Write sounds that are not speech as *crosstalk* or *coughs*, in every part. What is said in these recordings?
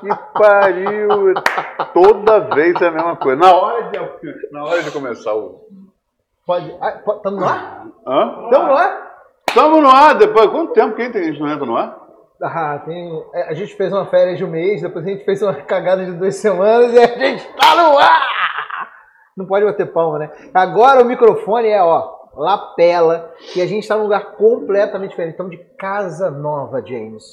Que pariu. Toda vez é a mesma coisa. Na hora de, na hora de começar o. Pode. Ah, pode tamo no ar? Hã? Tamo no ar? Tamo no ar. Depois, quanto tempo que a gente não entra no ar? Ah, tem. é, A gente fez uma férias de um mês, depois a gente fez uma *laughs* cagada de duas semanas e a gente tá no ar! Não pode bater palma, né? Agora o microfone é, ó, lapela, e a gente tá num lugar completamente diferente. Estamos de casa nova, James.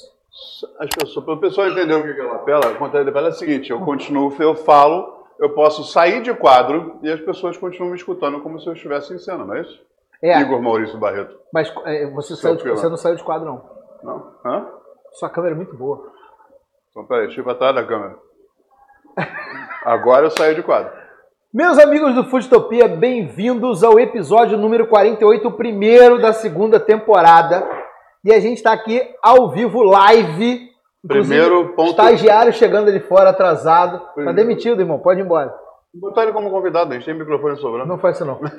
As pessoas, para o pessoal entender o que é lapela, a conta lapela é a seguinte: eu continuo, eu falo, eu posso sair de quadro e as pessoas continuam me escutando como se eu estivesse em cena, não é isso? É, Igor Maurício Barreto. mas é, você, saiu de- você não saiu de quadro, não. Não? Hã? Sua câmera é muito boa. Então, peraí, deixa eu ir pra trás da câmera. Agora eu saí de quadro. Meus amigos do Foodtopia, bem-vindos ao episódio número 48, o primeiro da segunda temporada. E a gente está aqui ao vivo, live. Primeiro ponto- Estagiário chegando ali fora, atrasado. Tá Primeiro- demitido, irmão. Pode ir embora. Botar ele como convidado, a gente tem microfone sobrando. Não faz isso, não. *laughs*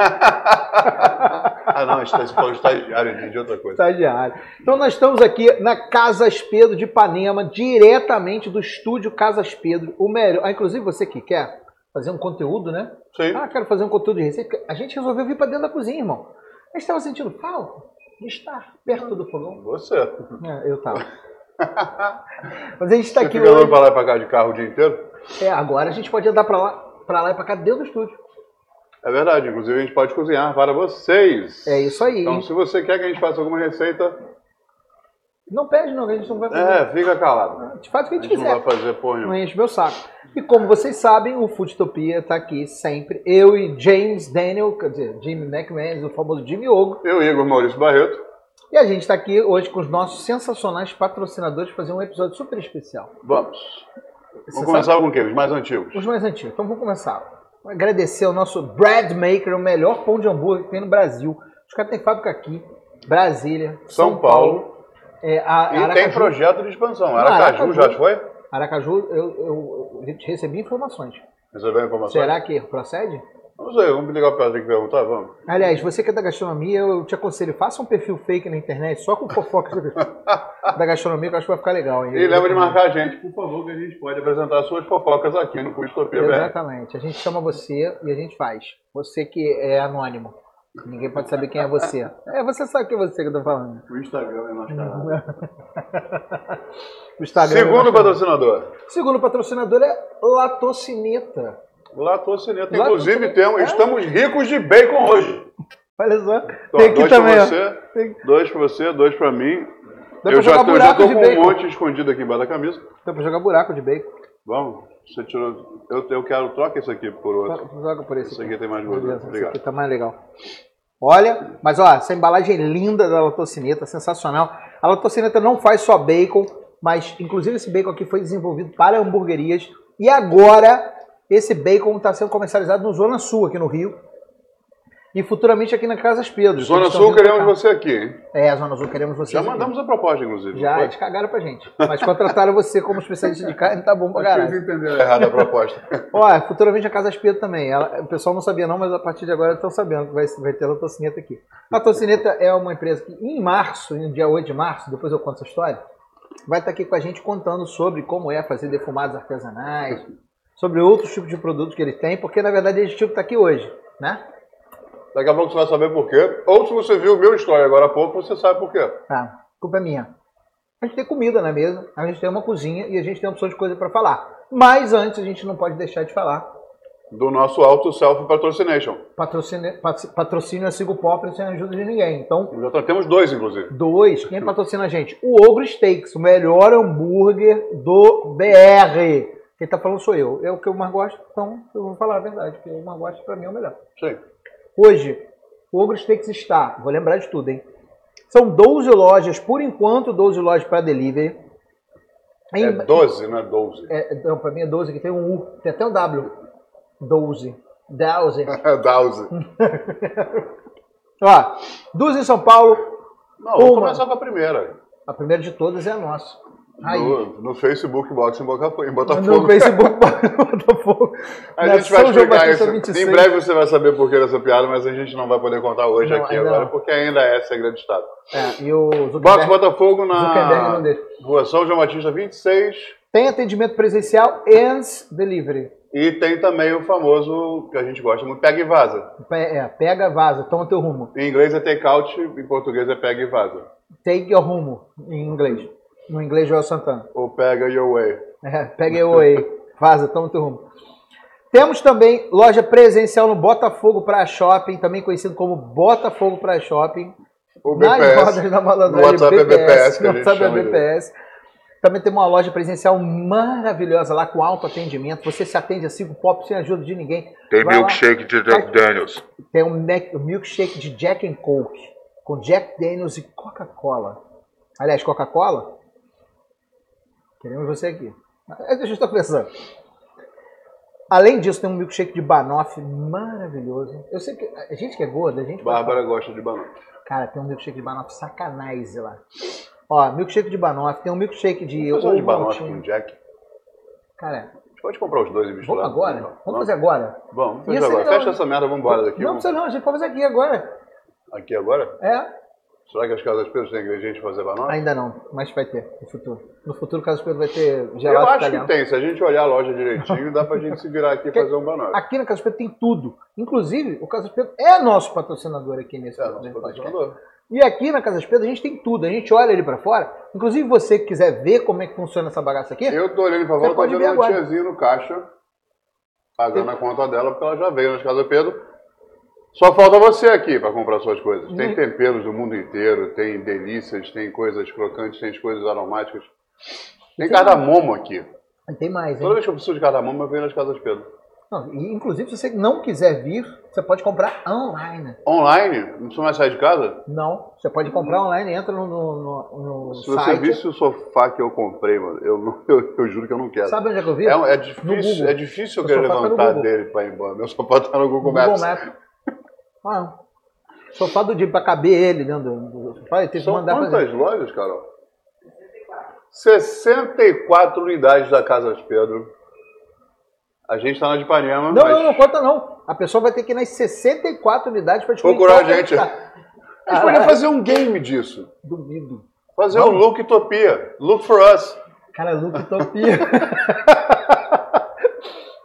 ah, não, está- você falou estagiário, entendi outra coisa. Estagiário. Então, nós estamos aqui na Casas Pedro de Ipanema, diretamente do estúdio Casas Pedro. O melhor. Ah, inclusive, você que quer fazer um conteúdo, né? Sim. Ah, quero fazer um conteúdo de receita. A gente resolveu vir para dentro da cozinha, irmão. A gente estava sentindo falta de estar perto do fogão. Você. É, eu tava. *laughs* Mas a gente está Você aqui fica andando hoje. pra lá e pra cá de carro o dia inteiro? É, agora a gente pode andar para lá, para lá e para cá dentro do estúdio. É verdade, inclusive a gente pode cozinhar para vocês. É isso aí. Então, se você quer que a gente faça alguma receita, Não pede, não, a gente não vai fazer. é, fica calado. Gente faz o que a A gente gente não quiser. vai fazer porra Não enche meu saco. E como vocês sabem, o Foodtopia está aqui sempre. Eu e James Daniel, quer dizer, Jimmy McMahon, o famoso Jimmy Ogo. Eu, Igor Maurício Barreto. E a gente está aqui hoje com os nossos sensacionais patrocinadores para fazer um episódio super especial. Vamos. Você Vamos começar com o quê? Os mais antigos. Os mais antigos. Então vamos começar. Agradecer ao nosso Bread Maker, o melhor pão de hambúrguer que tem no Brasil. Os caras têm fábrica aqui, Brasília, São, São Paulo. É, a, E Aracaju. tem projeto de expansão. Aracaju, Aracaju. já foi? Aracaju, eu, eu, recebi informações. Recebeu a informação? Será que procede? Não sei, vamos ligar o Pedro que perguntar, vamos. Aliás, você que é da gastronomia, eu te aconselho, faça um perfil fake na internet, só com fofoca *laughs* da gastronomia, que eu acho que vai ficar legal. hein? E lembra de marcar a gente, por favor, que a gente pode apresentar suas fofocas aqui no Custopia BR. Exatamente. A gente chama você e a gente faz. Você que é anônimo. Ninguém pode saber quem é você. É, você sabe que é você que eu tô falando. O Instagram é nosso canal. *laughs* O Instagram. Segundo patrocinador, Segundo patrocinador é Latocineta. Latocineta. Latocineta. Inclusive, temos, estamos ricos de bacon hoje. Olha só. Então, Tem aqui dois também, pra você, Tem- dois pra você, dois pra mim. Dá eu pra já, jogar tô- eu já buraco tô de com um bacon. monte escondido aqui embaixo da camisa. Dá pra jogar buraco de bacon. Vamos, você tirou. Eu, eu quero, troca esse aqui por outro. Joga por esse Esse aqui. aqui tem mais gordura. Beleza, esse Obrigado. aqui tá mais legal. Olha, mas ó, essa embalagem linda da Latocineta, sensacional. A Latocineta não faz só bacon, mas inclusive esse bacon aqui foi desenvolvido para hamburguerias. E agora esse bacon está sendo comercializado no Zona Sul, aqui no Rio. E futuramente aqui na Casas Pedro. Zona Sul, queremos você aqui, hein? É, Zona Sul, queremos você. Já mandamos a proposta, inclusive. Já, eles cagaram pra gente. Mas contrataram você como especialista de carne, tá bom pra caralho. eles entenderam errado a proposta. *laughs* Ó, futuramente a Casa Pedro também. Ela- o pessoal não sabia não, mas a partir de agora estão sabendo que vai, vai ter a Tocineta aqui. A Tocineta é uma empresa que em março, no dia 8 de março, depois eu conto essa história, vai estar aqui com a gente contando sobre como é fazer defumados artesanais, sobre outros tipos de produtos que eles têm, porque na verdade eles tinham que estar aqui hoje, né? Daqui a pouco você vai saber por quê. Ou se você viu o meu story agora há pouco, você sabe por quê. Tá, culpa é minha. A gente tem comida na mesa, a gente tem uma cozinha e a gente tem opção de coisa para falar. Mas antes a gente não pode deixar de falar Do nosso Auto Self Patrocination. Patrocínio, pat- patrocínio é Sigo Pop sem ajuda de ninguém. Então, Já temos dois, inclusive. dois, quem *laughs* patrocina a gente? O Ogro Steaks, o melhor hambúrguer do BR. Quem tá falando sou eu. É o que eu mais gosto, então eu vou falar a verdade, porque eu mais gosto pra mim é o melhor. Sim. Hoje, o Ogro Steaks está, vou lembrar de tudo, hein? São 12 lojas, por enquanto 12 lojas para delivery. Em- É 12, não é 12. é, não, pra mim é 12, que tem um U, tem até um W. 12. 12. É 12. Ó, duas em São Paulo, Não, vamos Uma. começar com a primeira. a primeira de todas é a nossa. No, no Facebook Box em, em Botafogo. No Facebook *laughs* Botafogo. A gente vai explicar isso. Em breve você vai saber por que dessa piada, mas a gente não vai poder contar hoje não, aqui agora, não. porque ainda é segredo de Estado. É, e o Box Botafogo na Rua São João Batista 26. Tem atendimento presencial e delivery. E tem também o famoso, que a gente gosta muito, pega e vaza. É, pega vaza, toma teu rumo. Em inglês é take out, em português é pega e vaza. Take your rumo, em inglês. No inglês, Joel Santana. Ou pega your way. É, pega your way. Vaza, toma teu rumo. Temos também loja presencial no Botafogo Praia Shopping, também conhecido como Botafogo Praia Shopping. O BPS. Nas rodas da malandragem. No WhatsApp BPS, é BPS, que a gente WhatsApp é BPS. Também tem uma loja presencial maravilhosa lá com alto atendimento. Você se atende a cinco pop sem ajuda de ninguém. Tem Vai milkshake lá. de Jack Daniels. Tem um, um milkshake de Jack and Coke com Jack Daniels e Coca-Cola. Aliás, Coca-Cola Queremos você aqui. É que a gente está conversando. Além disso, tem um milkshake de banoffee maravilhoso. Eu sei que a gente que é gorda, a gente. Bárbara gosta de banoffee. Cara, tem um milkshake de banoffee sacanagem lá. Ó, milkshake de banoffee, tem um milkshake de. Vamos de banoffee com Jack? Cara. A gente pode comprar os dois e misturar. Vamos agora? Vamos, vamos fazer agora? Vamos, fazer agora. Fecha essa merda, vamos embora daqui. Não vamos. precisa não, a gente pode fazer aqui agora. Aqui agora? É. Será que as Casas Pedro têm ingrediente para fazer banoffee? Ainda não, mas vai ter no futuro. No futuro, Casas Pedro vai ter gelado Eu acho italiano. que tem. Se a gente olhar a loja direitinho, dá para a gente se virar aqui e *laughs* fazer um banoffee. Aqui na Casas Pedro tem tudo. Inclusive, o Casas Pedro é nosso patrocinador aqui nesse é, nosso patrocinador. E aqui na Casa Pedro a gente tem tudo, a gente olha ali para fora. Inclusive você que quiser ver como é que funciona essa bagaça aqui. Eu tô olhando para fora, tô vendo uma tiazinha no caixa, pagando a conta dela, porque ela já veio nas Casa Pedro só falta você aqui para comprar suas coisas. Tem temperos do mundo inteiro, tem delícias, tem coisas crocantes, tem coisas aromáticas. Tem cardamomo aqui. Tem mais, hein? Toda vez que eu preciso de cardamomo, eu venho nas casas Pedro. Não, inclusive, se você não quiser vir, você pode comprar online. Online? Não precisa mais sair de casa? Não, você pode comprar online, entra no, no, no Se site. você visse o sofá que eu comprei, mano, eu, *laughs* eu, eu, juro que eu não quero. Sabe onde é que eu vi? É, é difícil, é difícil eu querer tá levantar dele para ir embora. Meu sofá tá no Google, Google Maps. Ah, sofá do dia para caber ele dentro do sofá. Tem São quantas fazer. lojas, Carol? 64 unidades da Casa Pedro. A gente está na de Ipanema. Não, mas... não, não conta não. A pessoa vai ter que ir nas 64 unidades para descobrir. Procurar a gente. Tá. A gente podia fazer um game disso. Duvido. Fazer Vamos. um Look Utopia. Look for us. Cara, Look Utopia. *laughs*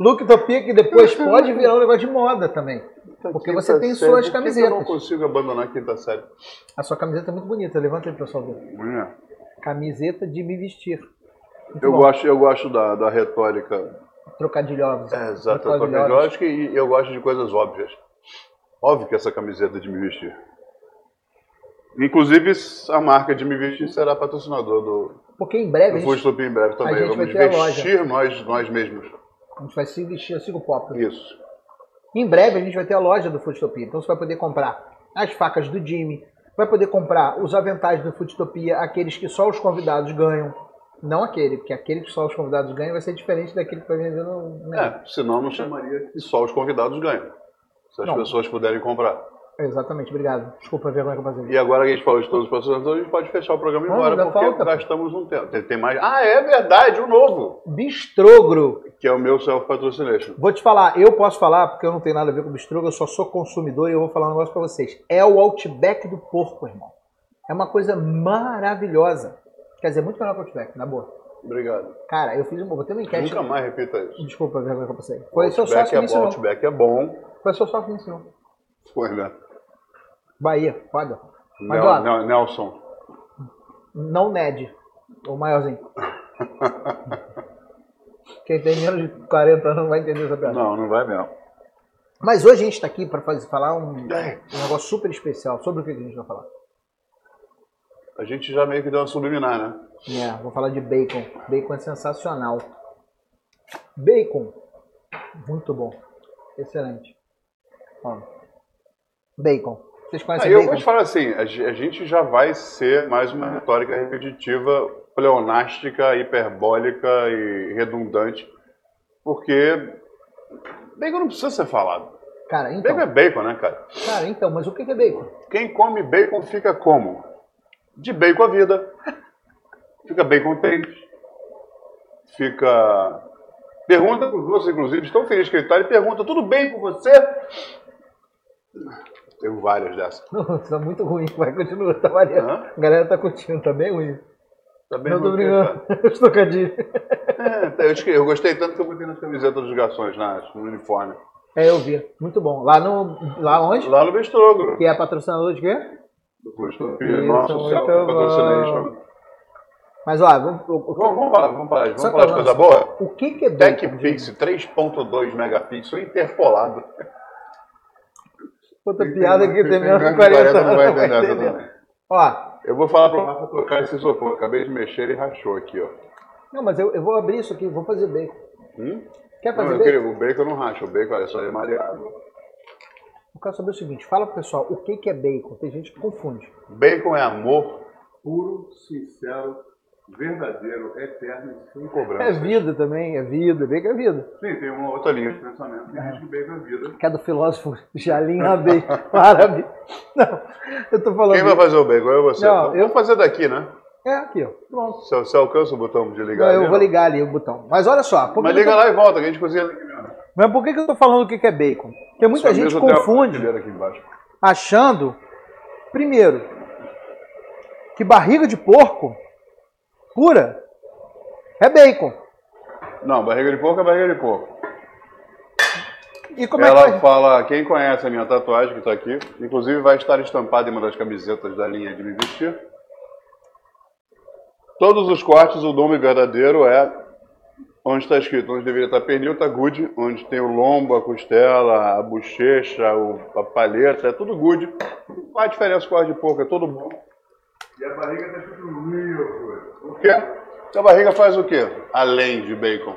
look Utopia que depois pode virar um negócio de moda também. Porque você tem série. suas camisetas. eu não consigo abandonar a quinta série? A sua camiseta é muito bonita. Levanta aí, pessoal. É. Camiseta de me vestir. eu gosto, eu gosto da, da retórica. Trocadilhosa. É, exato. Trocadilhosa e eu gosto de coisas óbvias. Óbvio que essa camiseta de me vestir. Inclusive, a marca de me vestir será patrocinador do. Porque em breve. Do gente, em breve também. Vamos vestir nós, nós mesmos. A gente vai se vestir assim com o pop. Isso. Em breve a gente vai ter a loja do Foodtopia, então você vai poder comprar as facas do Jimmy, vai poder comprar os aventais do Foodtopia, aqueles que só os convidados ganham. Não aquele, porque aquele que só os convidados ganham vai ser diferente daquele que vai vender no. É, senão não chamaria que só os convidados ganham. Se as não. pessoas puderem comprar. Exatamente, obrigado. Desculpa a vergonha que eu passei. E agora que a gente falou de todos os patrocinadores, a gente pode fechar o programa e embora, porque falta. gastamos um tempo. Tem, tem, mais. Ah, é verdade, o novo. Bistrogro. Que é o meu self-patrocination. Vou te falar, eu posso falar, porque eu não tenho nada a ver com bistrogro, eu só sou consumidor e eu vou falar um negócio pra vocês. É o Outback do porco, irmão. É uma coisa maravilhosa. Quer dizer, muito melhor que o Outback, na boa. Obrigado. Cara, eu fiz um. Vou ter uma enquete. Nunca mais repita isso. Desculpa a vergonha que eu passei. Foi o seu sócio que me ensinou. Outback é bom. Foi o seu sócio que me ensinou. Foi, né? Bahia, foda. Mas, Nel, Nelson. Não Ned, o maiorzinho. Quem tem menos de 40 anos não vai entender essa piada. Não, não vai mesmo. Mas hoje a gente está aqui para falar um, um, negócio super especial. Sobre o que a gente vai falar? A gente já meio que deu uma subliminar, né? É, vou falar de bacon. Bacon é sensacional. Bacon, muito bom. Excelente. Ó. Bacon. Vocês conhecem Aí eu vou te falar assim, a gente já vai ser mais uma retórica repetitiva, pleonástica, hiperbólica e redundante, porque bacon não precisa ser falado. Cara, então... Bacon é bacon, né, cara? Cara, então, mas o que é bacon? Quem come bacon fica como? De bacon a vida. Fica bem contente, fica. Pergunta para os outros, inclusive, estão felizes que ele está, ele pergunta, tudo bem com você? Tenho várias dessas. *laughs* Não, tá muito ruim, vai continuar, tá variando. A galera tá curtindo, tá bem ruim. Tá bem Não tô brincando, *laughs* cara. estocadinho. É, eu, esque- eu gostei tanto que eu botei nas camisetas dos garçons, na, no uniforme. É, eu vi, muito bom. Lá no, lá onde? Lá no Bestrógano. Que é patrocinador de quê? Nossa, muito céu, bom. patrocination. Mas ó, vamos, Vamos, vamos falar, vamos falar, vamos falar de pra coisa boa? o que que é bacon? TechPix 3.2 megapixel interpolado. Outra piada que tem menos de Quem 40 40 não vai anos. entender essa. Ó, Eu vou falar pro Rafa tocar esse isopor. Acabei de mexer e rachou aqui, ó. não, mas eu, eu vou abrir isso aqui, vou fazer bacon. Hum? Quer Não, fazer eu bacon? queria, o bacon não racha, o bacon olha só, é mareado. Eu quero saber o seguinte, fala pro pessoal, o que que é bacon? Tem gente que confunde. Bacon é amor puro, sincero, verdadeiro, eterno e sem É cobrança. vida também, é vida, bacon é vida. Sim, tem uma outra linha de pensamento que diz que bacon é vida. Que é do filósofo Jalim Rabei, árabe. *laughs* Não, eu tô falando... Quem vai fazer o bacon? Eu ou você? Não, Então, eu- Vamos fazer daqui, né? É aqui, ó. Pronto. Você, você alcança o botão de ligar Não, eu ali, vou não? ligar ali o botão. Mas olha só, Mas eu liga tô- lá e volta, que a gente cozinha ali mesmo. Mas por que, que eu tô falando o que que é bacon? Porque muita Sua gente confunde achando, primeiro, que barriga de porco pura é bacon. Não, barriga de porco é barriga de porco. E como é Ela que faz? fala, quem conhece a minha tatuagem que está aqui, inclusive vai estar estampada em uma das camisetas da linha de me vestir. Todos os cortes, o nome verdadeiro é onde está escrito, onde deveria estar pernil, está good, onde tem o lombo, a costela, a bochecha, a palheta, é tudo good. Não faz diferença o corte de porco, é tudo bom. E a barriga está real good. Por quê? Porque a barriga faz o quê? Além de bacon.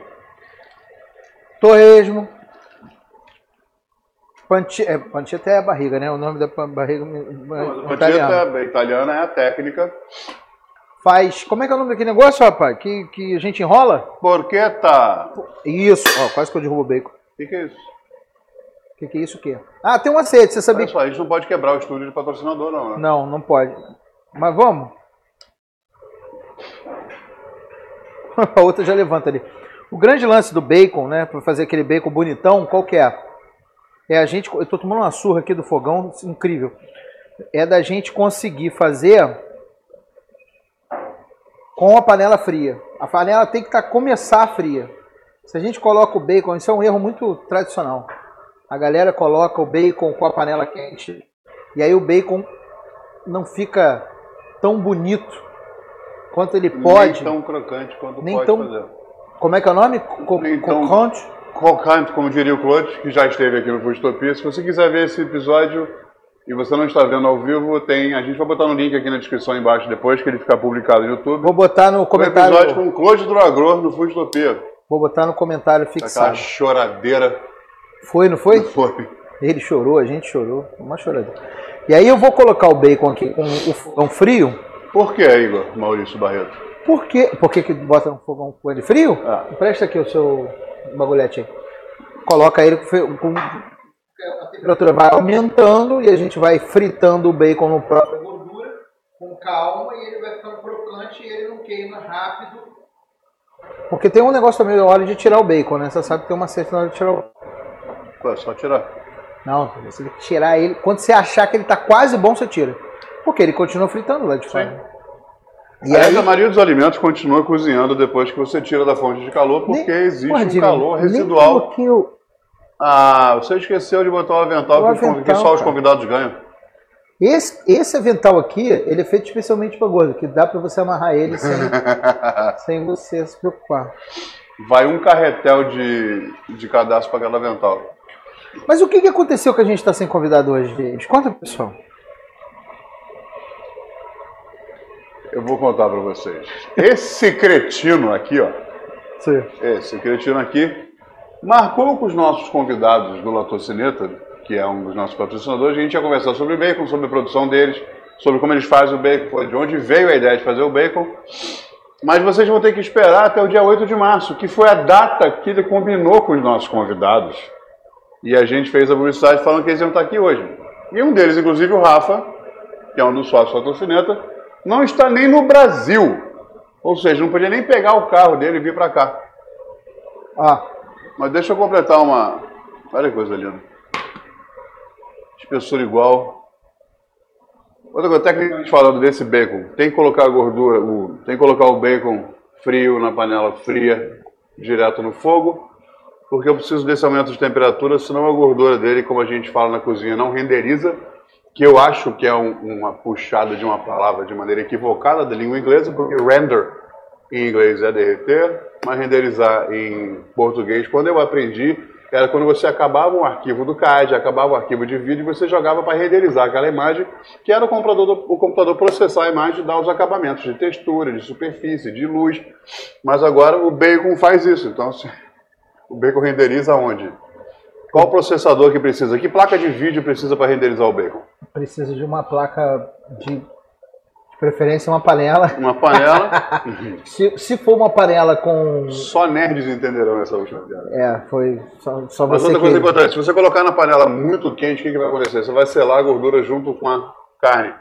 Torresmo. É, pancheta é a barriga, né? O nome da barriga A italiano. panceta italiana é a técnica. Faz. Como é que é o nome daquele negócio, rapaz? Que, que a gente enrola? Porqueta. Isso. Ó, quase que eu derrubo o bacon. O que, que é isso? O que, que é isso o quê? Ah, tem um macete, você sabia Olha só, a gente não pode quebrar o estúdio de patrocinador, não, né? Não, não pode. Mas vamos. *laughs* A outra já levanta ali. O grande lance do bacon, né, para fazer aquele bacon bonitão, qual que é? É a gente, eu tô tomando uma surra aqui do fogão, incrível. É da gente conseguir fazer com a panela fria. A panela tem que tá, começar fria. Se a gente coloca o bacon, isso é um erro muito tradicional. A galera coloca o bacon com a panela quente e aí o bacon não fica tão bonito quanto ele pode. Nem tão crocante quanto Nem pode tão- fazer. Como é que é o nome? Co Nem Crocante? Crocante, como diria o Claude, que já esteve aqui no Foodtopia. Se você quiser ver esse episódio e você não está vendo ao vivo, tem, a gente vai botar no link aqui na descrição embaixo depois que ele ficar publicado no YouTube. Vou botar no Um comentário. episódio com o Claude Dragor no Foodtopia. Vou botar no comentário Aquela fixado. choradeira Foi, não foi? foi. Ele chorou, a gente chorou. Uma choradeira. E aí eu vou colocar o bacon aqui com o fogão frio. Por que, Igor Maurício Barreto? Por quê? Por que, que bota no fogão com ele frio? Ah. Presta aqui o seu bagulhete aí. Coloca ele com, com- a temperatura vai aumentando e a gente vai fritando o bacon no próprio gordura com calma e ele vai ficando crocante e ele não queima rápido. Porque tem um negócio também na hora de tirar o bacon, né? Você sabe que tem uma certa hora de tirar o Pô, é só tirar. Não, você tem que tirar ele. Quando você achar que ele tá quase bom, você tira. Porque ele continua fritando lá de fora. E Aliás, aí, a maioria dos alimentos continua cozinhando depois que você tira da fonte de calor, porque Nem- existe Porra, um calor nem residual. coloquei o- Ah, você esqueceu de botar o avental, O que, os con- que avental, só os cara. convidados ganham. Esse, esse avental aqui, ele é feito especialmente para gordo, que dá para você amarrar ele sem, *laughs* sem você se preocupar. Vai um carretel de, de cadastro para cada avental. Mas o que, que aconteceu que a gente está sem convidado hoje, gente? Conta pessoal. Eu vou contar para vocês. Esse cretino aqui, ó, Sim. esse cretino aqui, marcou com os nossos convidados do Latocineta, que é um dos nossos patrocinadores, a gente ia conversar sobre bacon, sobre a produção deles, sobre como eles fazem o bacon, de onde veio a ideia de fazer o bacon. Mas vocês vão ter que esperar até o dia 8 de março, que foi a data que ele combinou com os nossos convidados. E a gente fez a publicidade falando que eles iam estar aqui hoje. E um deles, inclusive o Rafa, que é um dos sócios da Tocineta, não está nem no Brasil. Ou seja, não podia nem pegar o carro dele e vir para cá. Ah, mas deixa eu completar uma. Olha que coisa linda. Espessura igual. Outra coisa, tecnicamente falando desse bacon, tem que colocar a gordura, o, tem que colocar o bacon frio na panela fria, direto no fogo, porque eu preciso desse aumento de temperatura, senão a gordura dele, como a gente fala na cozinha, não renderiza, que eu acho que é um, uma puxada de uma palavra de maneira equivocada da língua inglesa, porque render em inglês é derreter, mas renderizar em português, quando eu aprendi, era quando você acabava um arquivo do CAD, acabava o um arquivo de vídeo, você jogava para renderizar aquela imagem, que era o computador, o computador processar a imagem e dar os acabamentos de textura, de superfície, de luz. Mas agora o Bacon faz isso. Então, o Bacon renderiza onde? Qual processador que precisa? Que placa de vídeo precisa para renderizar o Bacon? Precisa de uma placa de preferência uma panela. Uma panela. *laughs* se, se for uma panela com. Só nerds entenderão essa última piada. É, foi só, só Mas outra coisa que... importante, se você colocar na panela muito quente, o que, que vai acontecer? Você vai selar a gordura junto com a carne.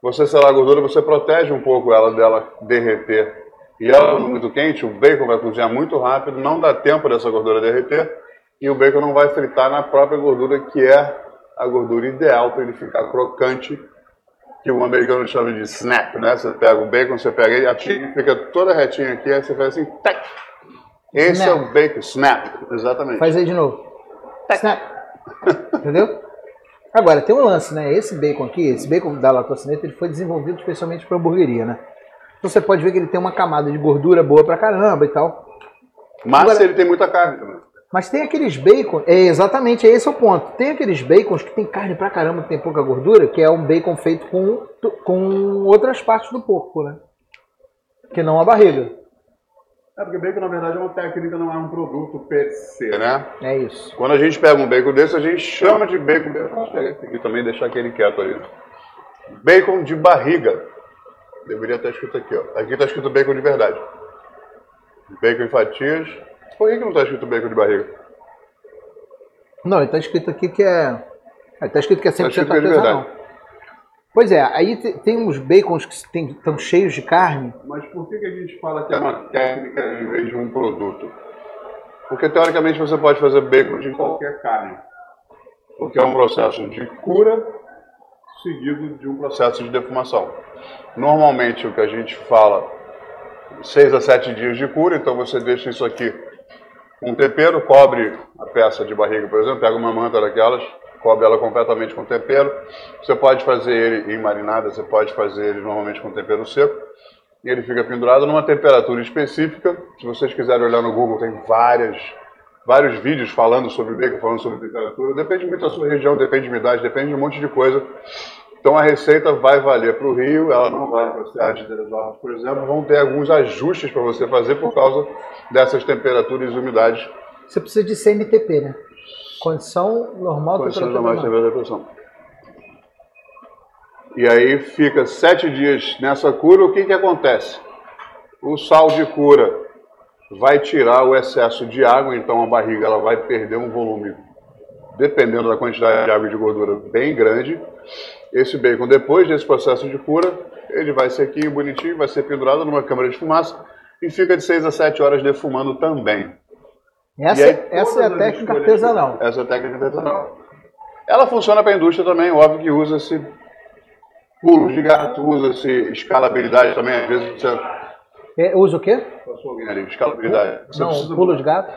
Você selar a gordura, você protege um pouco ela dela derreter. E ela muito quente, o bacon vai cozinhar muito rápido, não dá tempo dessa gordura derreter, e o bacon não vai fritar na própria gordura, que é a gordura ideal para ele ficar crocante que o americano chama de snap, né? Você pega o bacon, você pega ele, fica toda retinha aqui, aí você faz assim, tac. Esse snap. é o bacon, snap, exatamente. Faz aí de novo. Snap. Entendeu? Agora, tem um lance, né? Esse bacon aqui, esse bacon da latocineta, ele foi desenvolvido especialmente para hamburgueria, né? Então você pode ver que ele tem uma camada de gordura boa pra caramba e tal. Mas Agora, ele tem muita carne também. Mas tem aqueles bacon, é exatamente esse é o ponto. Tem aqueles bacons que tem carne pra caramba, que tem pouca gordura, que é um bacon feito com, com outras partes do porco, né? Que não a barriga. É porque bacon, na verdade, é uma técnica, não é um produto per se, né? É isso. Quando a gente pega um bacon desse, a gente chama de bacon. Esse aqui também deixar aquele quieto ali. Bacon de barriga. Deveria estar escrito aqui, ó. Aqui está escrito bacon de verdade. Bacon em fatias por que, que não está escrito bacon de barriga? Não, está escrito aqui que é. Está escrito que é 100% tá escrito artesanal. É pois é, aí tem uns bacons que estão cheios de carne. Mas por que, que a gente fala que é uma técnica em vez de um produto? Porque teoricamente você pode fazer bacon de qualquer carne. Porque é um processo de cura seguido de um processo de defumação. Normalmente o que a gente fala, 6 a 7 dias de cura, então você deixa isso aqui um tempero cobre a peça de barriga, por exemplo, pega uma manta daquelas, cobre ela completamente com tempero. Você pode fazer ele em marinada, você pode fazer ele normalmente com tempero seco. E ele fica pendurado numa temperatura específica. Se vocês quiserem olhar no Google, tem várias, vários vídeos falando sobre bacon, falando sobre temperatura. Depende muito da sua região, depende de umidade, depende de um monte de coisa. Então a receita vai valer para o Rio, ela não vai para a cidade de Teresópolis, por exemplo. Vão ter alguns ajustes para você fazer por causa dessas temperaturas e umidades. Você precisa de CNTP, né? Condição normal Condição normal de temperatura E aí fica sete dias nessa cura, o que, que acontece? O sal de cura vai tirar o excesso de água, então a barriga ela vai perder um volume, dependendo da quantidade de água e de gordura, bem grande. Esse bacon, depois desse processo de cura, ele vai sequinho, bonitinho, vai ser pendurado numa câmara de fumaça e fica de 6 a 7 horas defumando também. Essa, aí, essa é a técnica artesanal. Essa é a técnica artesanal. Ela funciona para a indústria também, óbvio que usa-se pulos de gato, usa-se escalabilidade também, às vezes você... É, usa o quê? Passou alguém ali, escalabilidade. Você Não, pulo de gato?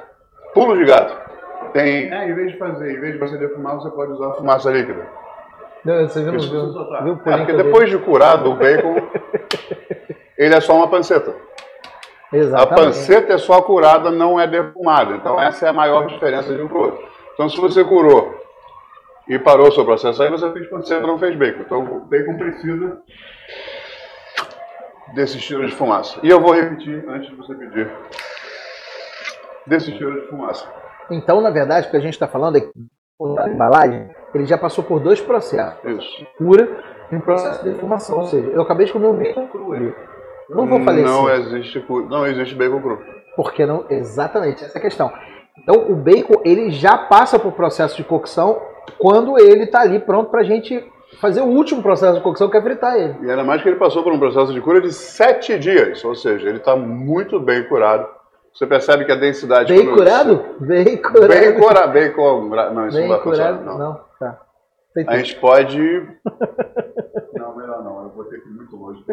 Pulo de gato. Tem, é, em vez de fazer, em vez de você defumar, você pode usar fumaça líquida. Não, você viu, viu, viu é, porque depois de curado o bacon, *laughs* ele é só uma panceta. Exatamente. A panceta é só curada, não é defumada. Então essa é a maior diferença de um para o outro. Então se você curou e parou o seu processo, aí você fez panceta, não fez bacon. Então o bacon precisa desse estilo de fumaça. E eu vou repetir antes de você pedir. Desse estilo de fumaça. Então, na verdade, o que a gente está falando é que a embalagem, ele já passou por dois processos. Isso. Cura e um processo de deformação. Ou seja, eu acabei de comer um bacon cru ali. Não vou falecer. Não existe, não existe bacon cru. Porque não. Exatamente, essa é a questão. Então, o bacon, ele já passa por processo de cocção quando ele está ali pronto para a gente fazer o último processo de cocção, que é fritar ele. E ainda mais que ele passou por um processo de cura de sete dias, ou seja, ele está muito bem curado. Você percebe que a densidade... Bem curado? Você... Bem curado. Bem curado, bem com... Não, isso bem não vai curado, funcionar, não. não. Tá. A gente pode... *laughs* não, melhor não, eu vou ter que ir muito longe. *laughs*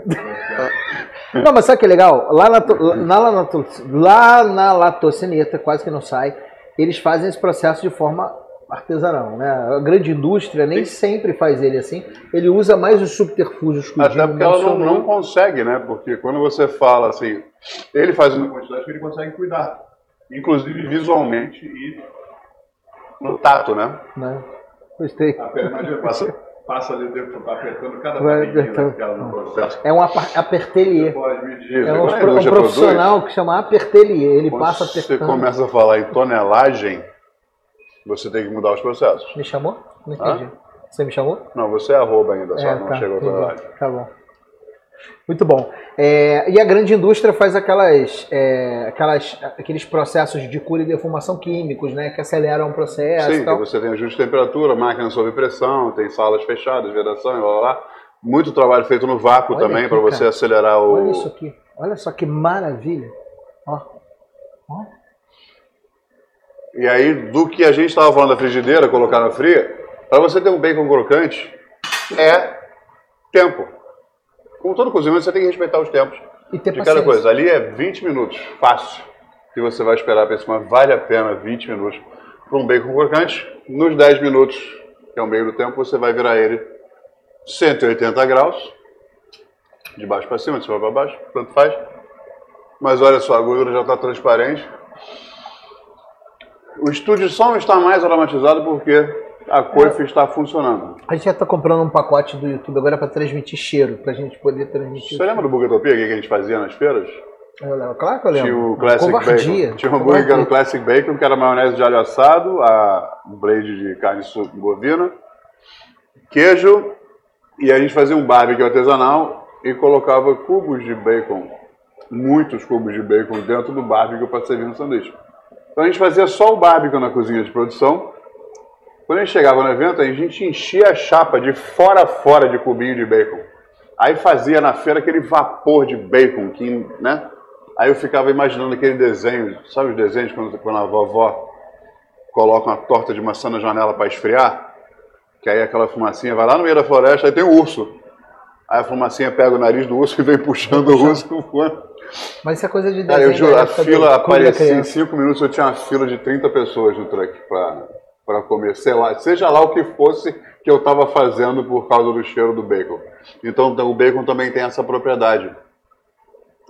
Não, mas sabe o que é legal? Lá na, na, lá, na, lá na latocineta, quase que não sai, eles fazem esse processo de forma artesanal, né? A grande indústria nem Sim. sempre faz ele assim. Ele usa mais os subterfúgios que o Até porque ela não, não, consegue, né? Porque quando você fala assim, ele faz uma quantidade que ele consegue cuidar, inclusive visualmente e no tato, né? Né? Gostei. A perna passa, passa ali dentro, tá apertando cada daquela no processo. É um apertelier. É um, um profissional que chama apertelier. Ele passa apertando. Você começa a falar em tonelagem, você tem que mudar os processos. Me chamou? Não entendi. Hã? Você me chamou? Não, você é arroba ainda, só é, não tá, chegou a tonelagem. Tá bom. Muito bom. É, e a grande indústria faz aquelas, é, aquelas, aqueles processos de cura e defumação químicos, né? Que aceleram o processo. Sim, você tem ajuste de temperatura, máquina sob pressão, tem salas fechadas, vedação e lá, lá. Muito trabalho feito no vácuo Olha também para você acelerar o. Olha isso aqui. Olha só que maravilha. Ó. E aí, do que a gente estava falando da frigideira, colocar na fria, para você ter um bacon crocante, é tempo. Como todo cozimento, você tem que respeitar os tempos e de paciência. cada coisa. Ali é 20 minutos, fácil, que você vai esperar para cima. Vale a pena 20 minutos para um bacon crocante. Nos 10 minutos, que é o meio do tempo, você vai virar ele 180 graus, de baixo para cima, de cima para baixo, tanto faz. Mas olha só, a gordura já está transparente. O estúdio só não está mais aromatizado porque a coifa está funcionando. A gente já está comprando um pacote do YouTube agora para transmitir cheiro, para a gente poder transmitir. Você lembra do Bugatopia que a gente fazia nas feiras? Eu lembro, claro que eu lembro. Tinha o Classic Covardia. Bacon. Tinha um hambúrguer que era o Classic Bacon, que era maionese de alho assado, a blade de carne bovina, queijo, e a gente fazia um barbecue artesanal e colocava cubos de bacon, muitos cubos de bacon dentro do barbecue para servir no sanduíche. Então a gente fazia só o barbecue na cozinha de produção. Quando a gente chegava no evento, a gente enchia a chapa de fora a fora de cubinho de bacon. Aí fazia na feira aquele vapor de bacon, que, né? Aí eu ficava imaginando aquele desenho, sabe os desenhos quando, quando a vovó coloca uma torta de maçã na janela para esfriar? Que aí aquela fumacinha vai lá no meio da floresta, aí tem o urso. Aí a fumacinha pega o nariz do urso *laughs* e vem puxando o urso com. Mas isso é coisa de Cara, desenho. eu juro, a fila aparecia em. 5 minutos, eu tinha uma fila de 30 pessoas no truck para comer, sei lá, seja lá o que fosse que eu estava fazendo por causa do cheiro do bacon. Então o bacon também tem essa propriedade.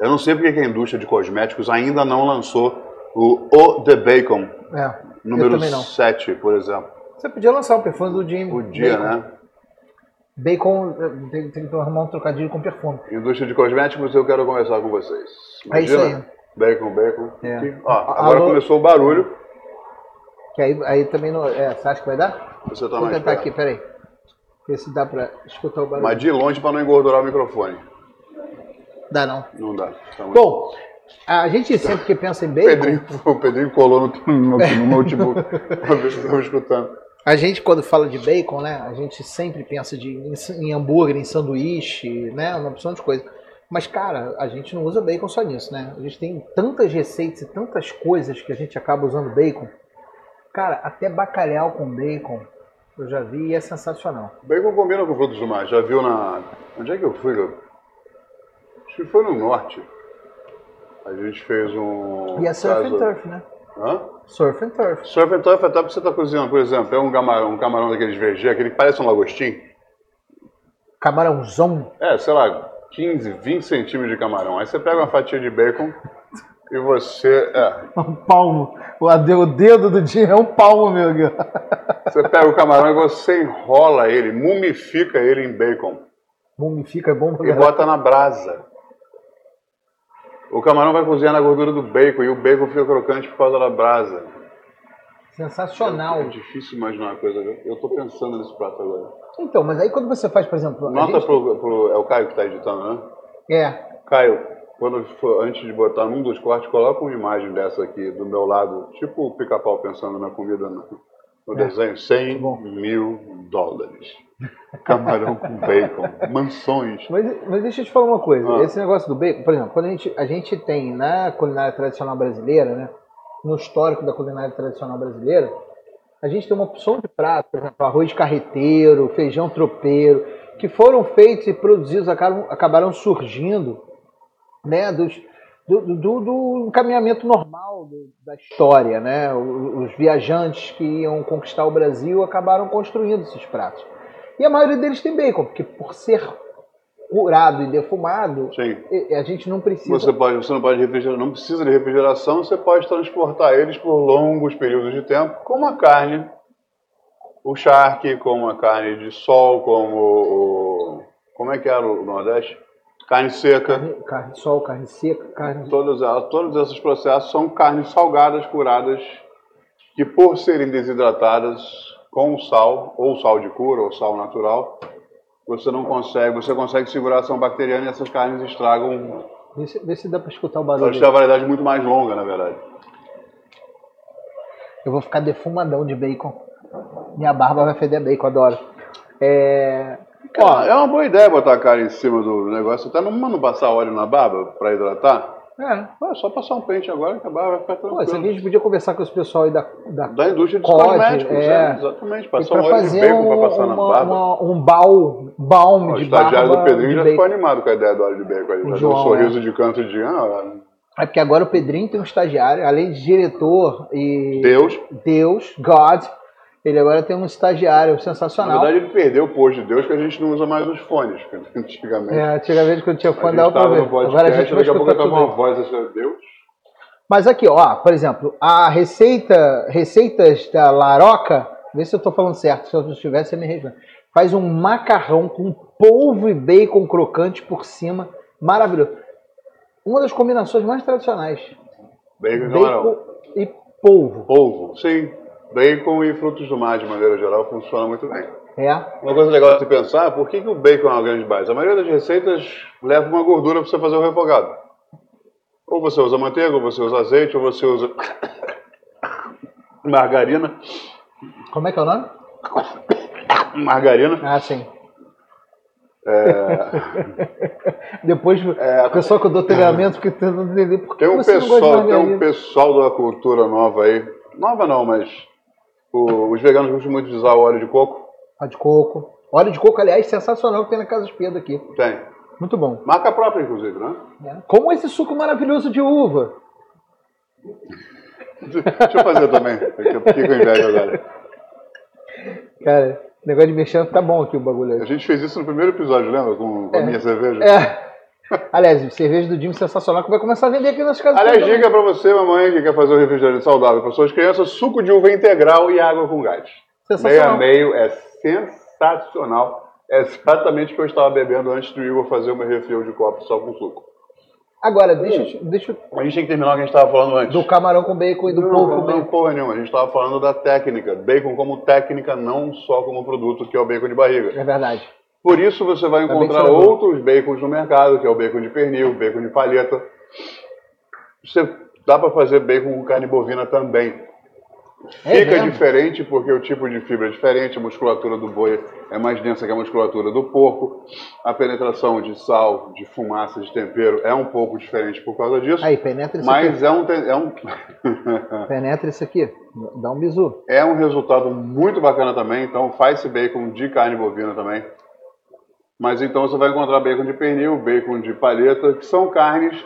Eu não sei porque que a indústria de cosméticos ainda não lançou o O The Bacon, É, número também não. 7, por exemplo. Você podia lançar o perfume do Jim. Podia, Bacon. né? Bacon, eh, tem, tem que arrumar um trocadilho com perfume. Indústria de cosméticos, eu quero conversar com vocês. É isso Imagina, aí. Bacon, bacon. É. Ó, agora Alô? começou o barulho. Que aí, aí também não. É, você acha que vai dar? Você tá Vou mais tentar perto. aqui, peraí. Ver se dá pra escutar o barulho. Mas de longe para não engordurar o microfone. Dá não. Não dá. Tá muito- Bom, a gente sempre que pensa em bacon, Pedrinho, *laughs* o Pedrinho colou no, no, no notebook. *laughs* Eu estava escutando. A gente quando fala de bacon, né, a gente sempre pensa de, em, em hambúrguer, em sanduíche, né, uma opção de coisa. Mas, cara, a gente não usa bacon só nisso, né? A gente tem tantas receitas e tantas coisas que a gente acaba usando bacon. Cara, até bacalhau com bacon eu já vi e é sensacional. Bacon combina com frutos do mar. Já viu na. Onde é que eu fui? Acho que foi no norte. A gente fez um. E é surf caso- and turf, né? Hã? Surf and turf. Surf and turf até porque você está cozinhando, por exemplo, é um camarão, um camarão daqueles VG, aquele que parece um lagostim. Camarãozão. É, sei lá, 15, 20 centímetros de camarão. Aí você pega uma fatia de bacon e você. É, Um palmo. O dedo do Jim é um palmo, meu amigo. você pega o camarão e você enrola ele, mumifica ele em bacon. Mumifica, é bom pra e bota na brasa. O camarão vai cozinhar na gordura do bacon e o bacon fica crocante por causa da brasa. Sensacional. É difícil imaginar uma coisa. Eu tô pensando nesse prato agora. Então, mas aí quando você faz, por exemplo. Nota gente- pro, pro- É o Caio que tá editando, né? É. Caio, quando for, antes de botar num dos cortes, coloca uma imagem dessa aqui do meu lado, tipo o pica-pau pensando na comida no, no É, desenho, 100 bom. mil dólares. *laughs* Camarão com bacon, mansões. Mas, mas deixa eu te falar uma coisa. Ah. Esse negócio do bacon, por exemplo, quando a gente, a gente tem na culinária tradicional brasileira, né? No histórico da culinária tradicional brasileira, a gente tem uma opção de prato, por exemplo, arroz carreteiro, feijão tropeiro, que foram feitos e produzidos, acabaram, acabaram surgindo né, dos, do, do, do encaminhamento normal do, da história. Né? Os, os viajantes que iam conquistar o Brasil acabaram construindo esses pratos. E a maioria deles tem bacon, porque por ser curado e defumado, Sim. a gente não precisa. Você, pode, você não pode refrigerar, não precisa de refrigeração, você pode transportar eles por longos períodos de tempo, como a carne, o charque, como a carne de sol, como o. Como é que era o Nordeste? Carne seca. Carne, carne sol, carne seca, carne. Todos, todos esses processos são carnes salgadas, curadas, que por serem desidratadas com sal, ou sal de cura, ou sal natural, você não consegue, você consegue segurar a ação bacteriana e essas carnes estragam. Vê se, vê se dá para escutar o barulho. Elas têm a validade muito mais longa, na verdade. Eu vou ficar defumadão de bacon. Minha barba vai feder bacon, adoro. É... Ó, é uma boa ideia botar a cara em cima do negócio, até não, não passar óleo na barba para hidratar. É. é só passar um pente agora que a barba vai ficar tranquila. Pô, a gente podia conversar com os pessoal aí da... Da, da indústria dos cosméticos, é, é, exatamente. Passar um óleo de bacon um, passar uma, na barba. Uma, um balm, balm de barba. O estagiário do Pedrinho já bacon. ficou animado com a ideia do óleo de bacon. Ele tá deu um sorriso é. de canto de... Ah, é porque agora o Pedrinho tem um estagiário, além de diretor e... Deus. Deus, God ele agora tem um estagiário sensacional. Na verdade, ele perdeu o posto de Deus que a gente não usa mais os fones, *laughs* antigamente. É, antigamente quando tinha fone dava pra ver. Agora a gente vai daqui a pouco uma voz assim, Deus. Mas aqui, ó, por exemplo, a receita, receitas da Laroca, vê se eu estou falando certo, se eu não estiver, você me responde. Faz um macarrão com polvo e bacon crocante por cima, maravilhoso. Uma das combinações mais tradicionais. Bacon, bacon e polvo. Polvo, sim. Bacon e frutos do mar, de maneira geral, funciona muito bem. É. Uma coisa legal de pensar, por que, que o bacon é uma grande base? A maioria das receitas leva uma gordura para você fazer o refogado. Ou você usa manteiga, ou você usa azeite, ou você usa *coughs* margarina. Como é que é o nome? *coughs* Margarina. Ah, sim. É... *laughs* Depois é... o pessoal que eu dou treinamento fica tentando entender por que tem um você pessoal, Tem um pessoal da cultura nova aí, nova não, mas o, os veganos gostam muito de usar o óleo de coco. Óleo de coco. Óleo de coco, aliás, sensacional que tem na Casa Pedro aqui. Tem. Muito bom. Marca própria, inclusive, né? É. Como esse suco maravilhoso de uva. Deixa eu fazer também. Eu fiquei com inveja agora. Cara, negócio de mexer tá bom aqui o bagulho aí. A gente fez isso no primeiro episódio, lembra? Com, com é. a minha cerveja. É. Aliás, cerveja do Jimmy sensacional que vai começar a vender aqui nas casas. Aliás, dica para você, mamãe, que quer fazer um refrigerante saudável para suas crianças: suco de uva integral e água com gás. Meio a meio é sensacional. É exatamente o que eu estava bebendo antes do Igor fazer uma refil de copo só com suco. Agora, deixa, hum. deixa A gente tem que terminar o que a gente estava falando antes. Do camarão com bacon e do não, polvo com bacon. Não, porra nenhuma. A gente estava falando da técnica. Bacon como técnica, não só como produto, que é o bacon de barriga. É verdade. Por isso você vai encontrar outros bacons no mercado, que é o bacon de pernil, bacon de palheta. Você dá para fazer bacon com carne bovina também. É Fica mesmo? diferente porque o tipo de fibra é diferente, a musculatura do boi é mais densa que a musculatura do porco, a penetração de sal, de fumaça, de tempero é um pouco diferente por causa disso. Aí, penetra isso mas aqui. é um, é um... *laughs* penetra isso aqui, dá um bisu. É um resultado muito bacana também, então faz esse bacon de carne bovina também. Mas então você vai encontrar bacon de pernil, bacon de palheta, que são carnes.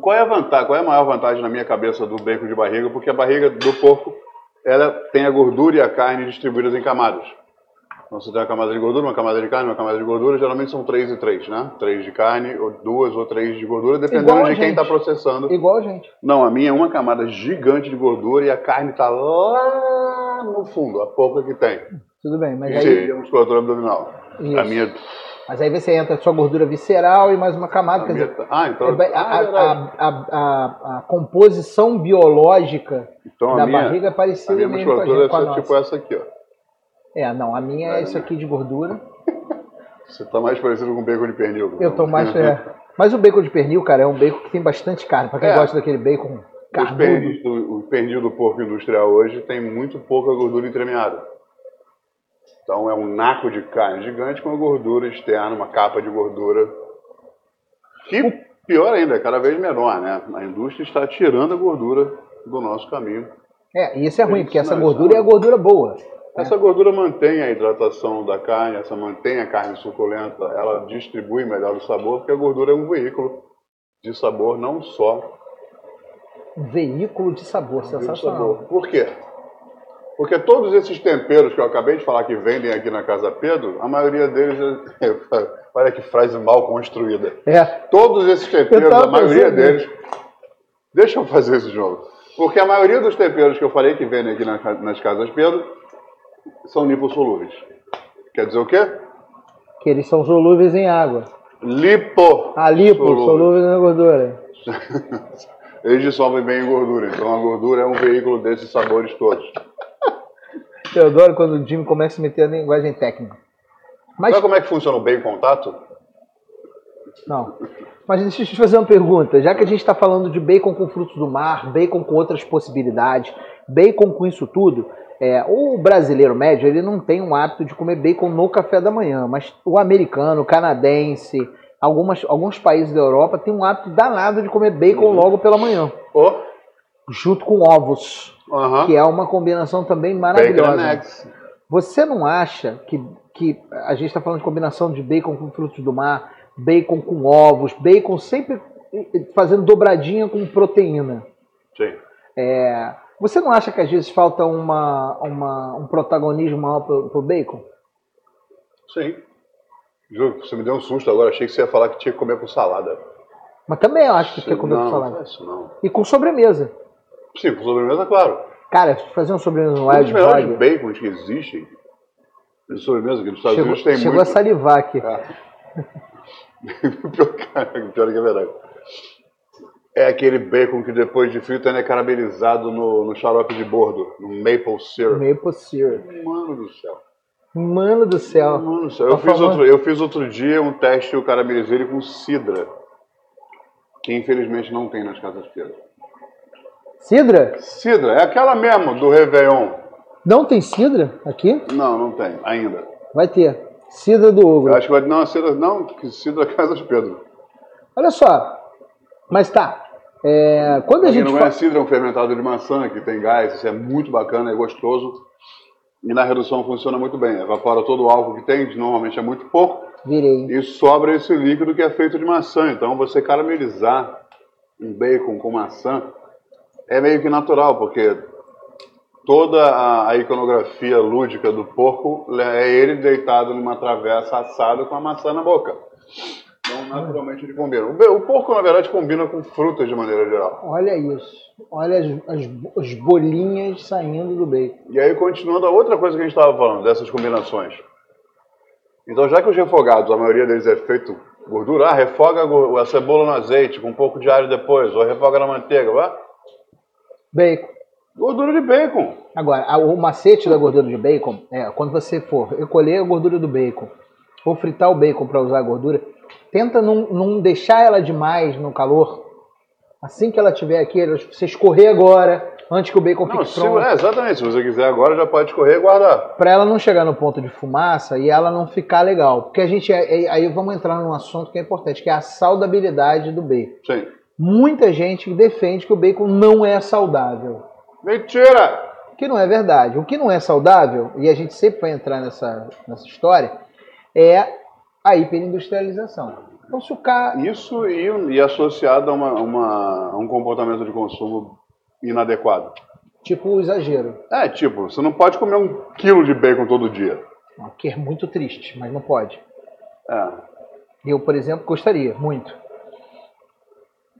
Qual é a vantagem? Qual é a maior vantagem na minha cabeça do bacon de barriga? Porque a barriga do porco ela tem a gordura e a carne distribuídas em camadas. Então você tem uma camada de gordura, uma camada de carne, uma camada de gordura, geralmente são três e três, né? Três de carne, ou duas ou três de gordura, dependendo de quem está processando. Igual a gente. Não, a minha é uma camada gigante de gordura e a carne está lá no fundo, a pouca que tem. Tudo bem, mas e aí... a musculatura abdominal. Isso. A minha... Mas aí você entra sua gordura visceral e mais uma camada. Quer dizer, ah, então... É a, a, a, a, composição biológica então, da minha, barriga é parecida a minha musculatura com a, gente, é tipo essa aqui, ó. É, não, a minha é, é isso aqui de gordura. Você tá mais parecido com bacon de pernil. Eu tô mais... *laughs* É. Mas o bacon de pernil, cara, é um bacon que tem bastante carne. Pra quem é. gosta daquele bacon carnudo. Do, o pernil do porco industrial hoje tem muito pouca gordura entremeada. Então é um naco de carne gigante com uma gordura externa, uma capa de gordura. Que pior ainda, é cada vez menor, né? A indústria está tirando a gordura do nosso caminho. É, e isso é ruim, porque essa gordura é a gordura boa. Essa gordura mantém a hidratação da carne, essa mantém a carne suculenta, ela distribui melhor o sabor, porque a gordura é um veículo de sabor, não só. Veículo de sabor, sensacional. Sabor. Por quê? Porque todos esses temperos que eu acabei de falar que vendem aqui na Casa Pedro, a maioria deles. É... *laughs* Olha que frase mal construída. É. Todos esses temperos, a maioria deles. Deixa eu fazer esse jogo. Porque a maioria dos temperos que eu falei que vendem aqui nas Casas Pedro são lipossolúveis. Quer dizer o quê? Que eles são solúveis em água. Lipo. Ah, lipo, solúveis, solúveis na gordura. *laughs* eles dissolvem bem em gordura, então a gordura é um veículo desses sabores todos. Eu adoro quando o Jimmy começa a meter a linguagem técnica. Mas... Sabe como é que funciona o bem em contato? Não. Mas deixa eu te fazer uma pergunta. Já que a gente está falando de bacon com frutos do mar, bacon com outras possibilidades, bacon com isso tudo, é, o brasileiro médio ele não tem um hábito de comer bacon no café da manhã, mas o americano, o canadense, algumas, alguns países da Europa têm um hábito danado de comer bacon uhum. logo pela manhã. Oh. Junto com ovos, uhum. que é uma combinação também maravilhosa. Você não acha que, que a gente está falando de combinação de bacon com frutos do mar, bacon com ovos, bacon sempre fazendo dobradinha com proteína? Sim. É, você não acha que às vezes falta uma, uma um protagonismo maior pro, pro bacon? Sim. Juro, você me deu um susto agora. Achei que você ia falar que tinha que comer com salada. Mas também eu acho que tinha que comer não, com salada. Não, isso não. E com sobremesa. Sim, com sobremesa, claro. Cara, fazer uma sobremesa no Wild Dog... Um dos melhores bacons que existem de sobremesa que nos Estados chegou, Unidos tem chegou muito... Chegou a salivar aqui. É. pior, *laughs* pior que é verdade. É aquele bacon que depois de frito é caramelizado no, no xarope de bordo, no maple syrup. Maple syrup. Mano do céu. Mano do céu. Mano do céu. Eu, fiz outro, eu fiz outro dia um teste, eu caramelizei ele com cidra. Que infelizmente não tem nas casas Pedro. Cidra? Cidra, é aquela mesmo do Réveillon. Não tem cidra aqui? Não, não tem, ainda. Vai ter. Cidra do Hugo. Eu acho que vai. Não, cidra, não, que cidra Casas Pedro. Olha só. Mas tá. É, quando a gente não é cidra, é um fermentado de maçã que tem gás, isso é muito bacana, é gostoso. E na redução funciona muito bem. Evapora todo o álcool que tem, normalmente é muito pouco. Virei. E sobra esse líquido que é feito de maçã. Então você caramelizar um bacon com maçã é meio que natural, porque toda a, a iconografia lúdica do porco é ele deitado numa travessa assado com a maçã na boca. Então, naturalmente, ele combina. O porco, na verdade, combina com frutas de maneira geral. Olha isso. Olha as, as, as bolinhas saindo do bacon. E aí, continuando a outra coisa que a gente estava falando, dessas combinações. Então, já que os refogados, a maioria deles é feito gordura, ah, refoga a cebola no azeite com um pouco de alho depois, ou refoga na manteiga, vá? Bacon. Gordura de bacon. Agora, o macete da gordura de bacon é quando você for recolher a gordura do bacon, ou fritar o bacon para usar a gordura, tenta não, não deixar ela demais no calor. Assim que ela tiver aqui, você escorrer agora, antes que o bacon não, fique pronto. é, exatamente. Se você quiser agora, já pode escorrer e guardar. Para ela não chegar no ponto de fumaça e ela não ficar legal. Porque a gente, é, é, aí vamos entrar num assunto que é importante, que é a saudabilidade do bacon. Sim. Muita gente defende que o bacon não é saudável. Mentira! Que não é verdade. O que não é saudável, e a gente sempre vai entrar nessa, nessa história, é a hiperindustrialização. Então, se o cara... Isso e, e associado a, uma, uma, a um comportamento de consumo inadequado. Tipo o exagero. É, tipo, você não pode comer um quilo de bacon todo dia. O que é muito triste, mas não pode. É. Eu, por exemplo, gostaria, muito.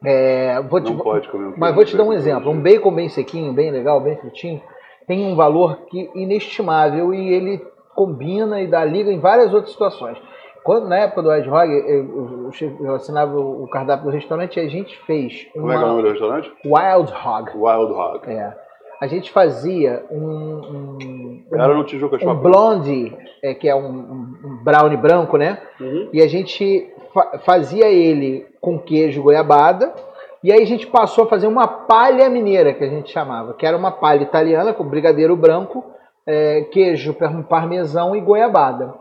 É, vou te, não pode comer um Mas vou te dar um exemplo. Um bacon bem sequinho, bem legal, bem fritinho, tem um valor que, inestimável e ele combina e dá liga em várias outras situações. Quando, na época do Ed Hog, eu, eu, eu, assinava o cardápio do restaurante e a gente fez. Uma... Como é que é o nome do restaurante? Wild Hog. Wild Hog. É. A gente fazia um. um Tijuca Um blondie, é, que é um, um brownie branco, né? Uhum. E a gente fa fazia ele com queijo goiabada. E aí a gente passou a fazer uma palha mineira, que a gente chamava, que era uma palha italiana com brigadeiro branco é, queijo parmesão e goiabada.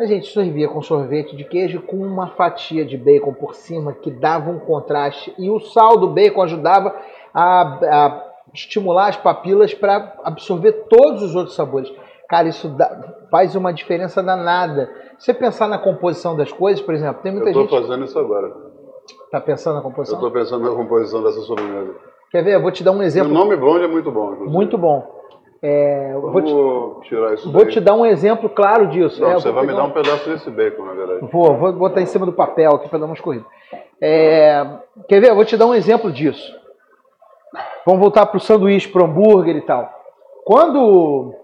A gente servia com sorvete de queijo com uma fatia de bacon por cima que dava um contraste e o sal do bacon ajudava a, a estimular as papilas para absorver todos os outros sabores. Cara, isso dá, faz uma diferença danada. Você pensar na composição das coisas, por exemplo, tem muita Eu tô gente. fazendo isso agora. Tá pensando na Eu composição? tô pensando na composição dessa sobremesa. Quer ver? Eu vou te dar um E o exemplo nome blonde é muito bom, inclusive. muito bom. É, eu vou, te, tirar isso vou daí. te dar um exemplo claro disso. Não, É, eu você vai me dar um pedaço desse bacon, na verdade. Vou, vou botar em cima do papel aqui para dar uma escorrida. É, quer ver? Eu vou te dar um exemplo disso. Vamos voltar para o sanduíche, para o hambúrguer e tal. Quando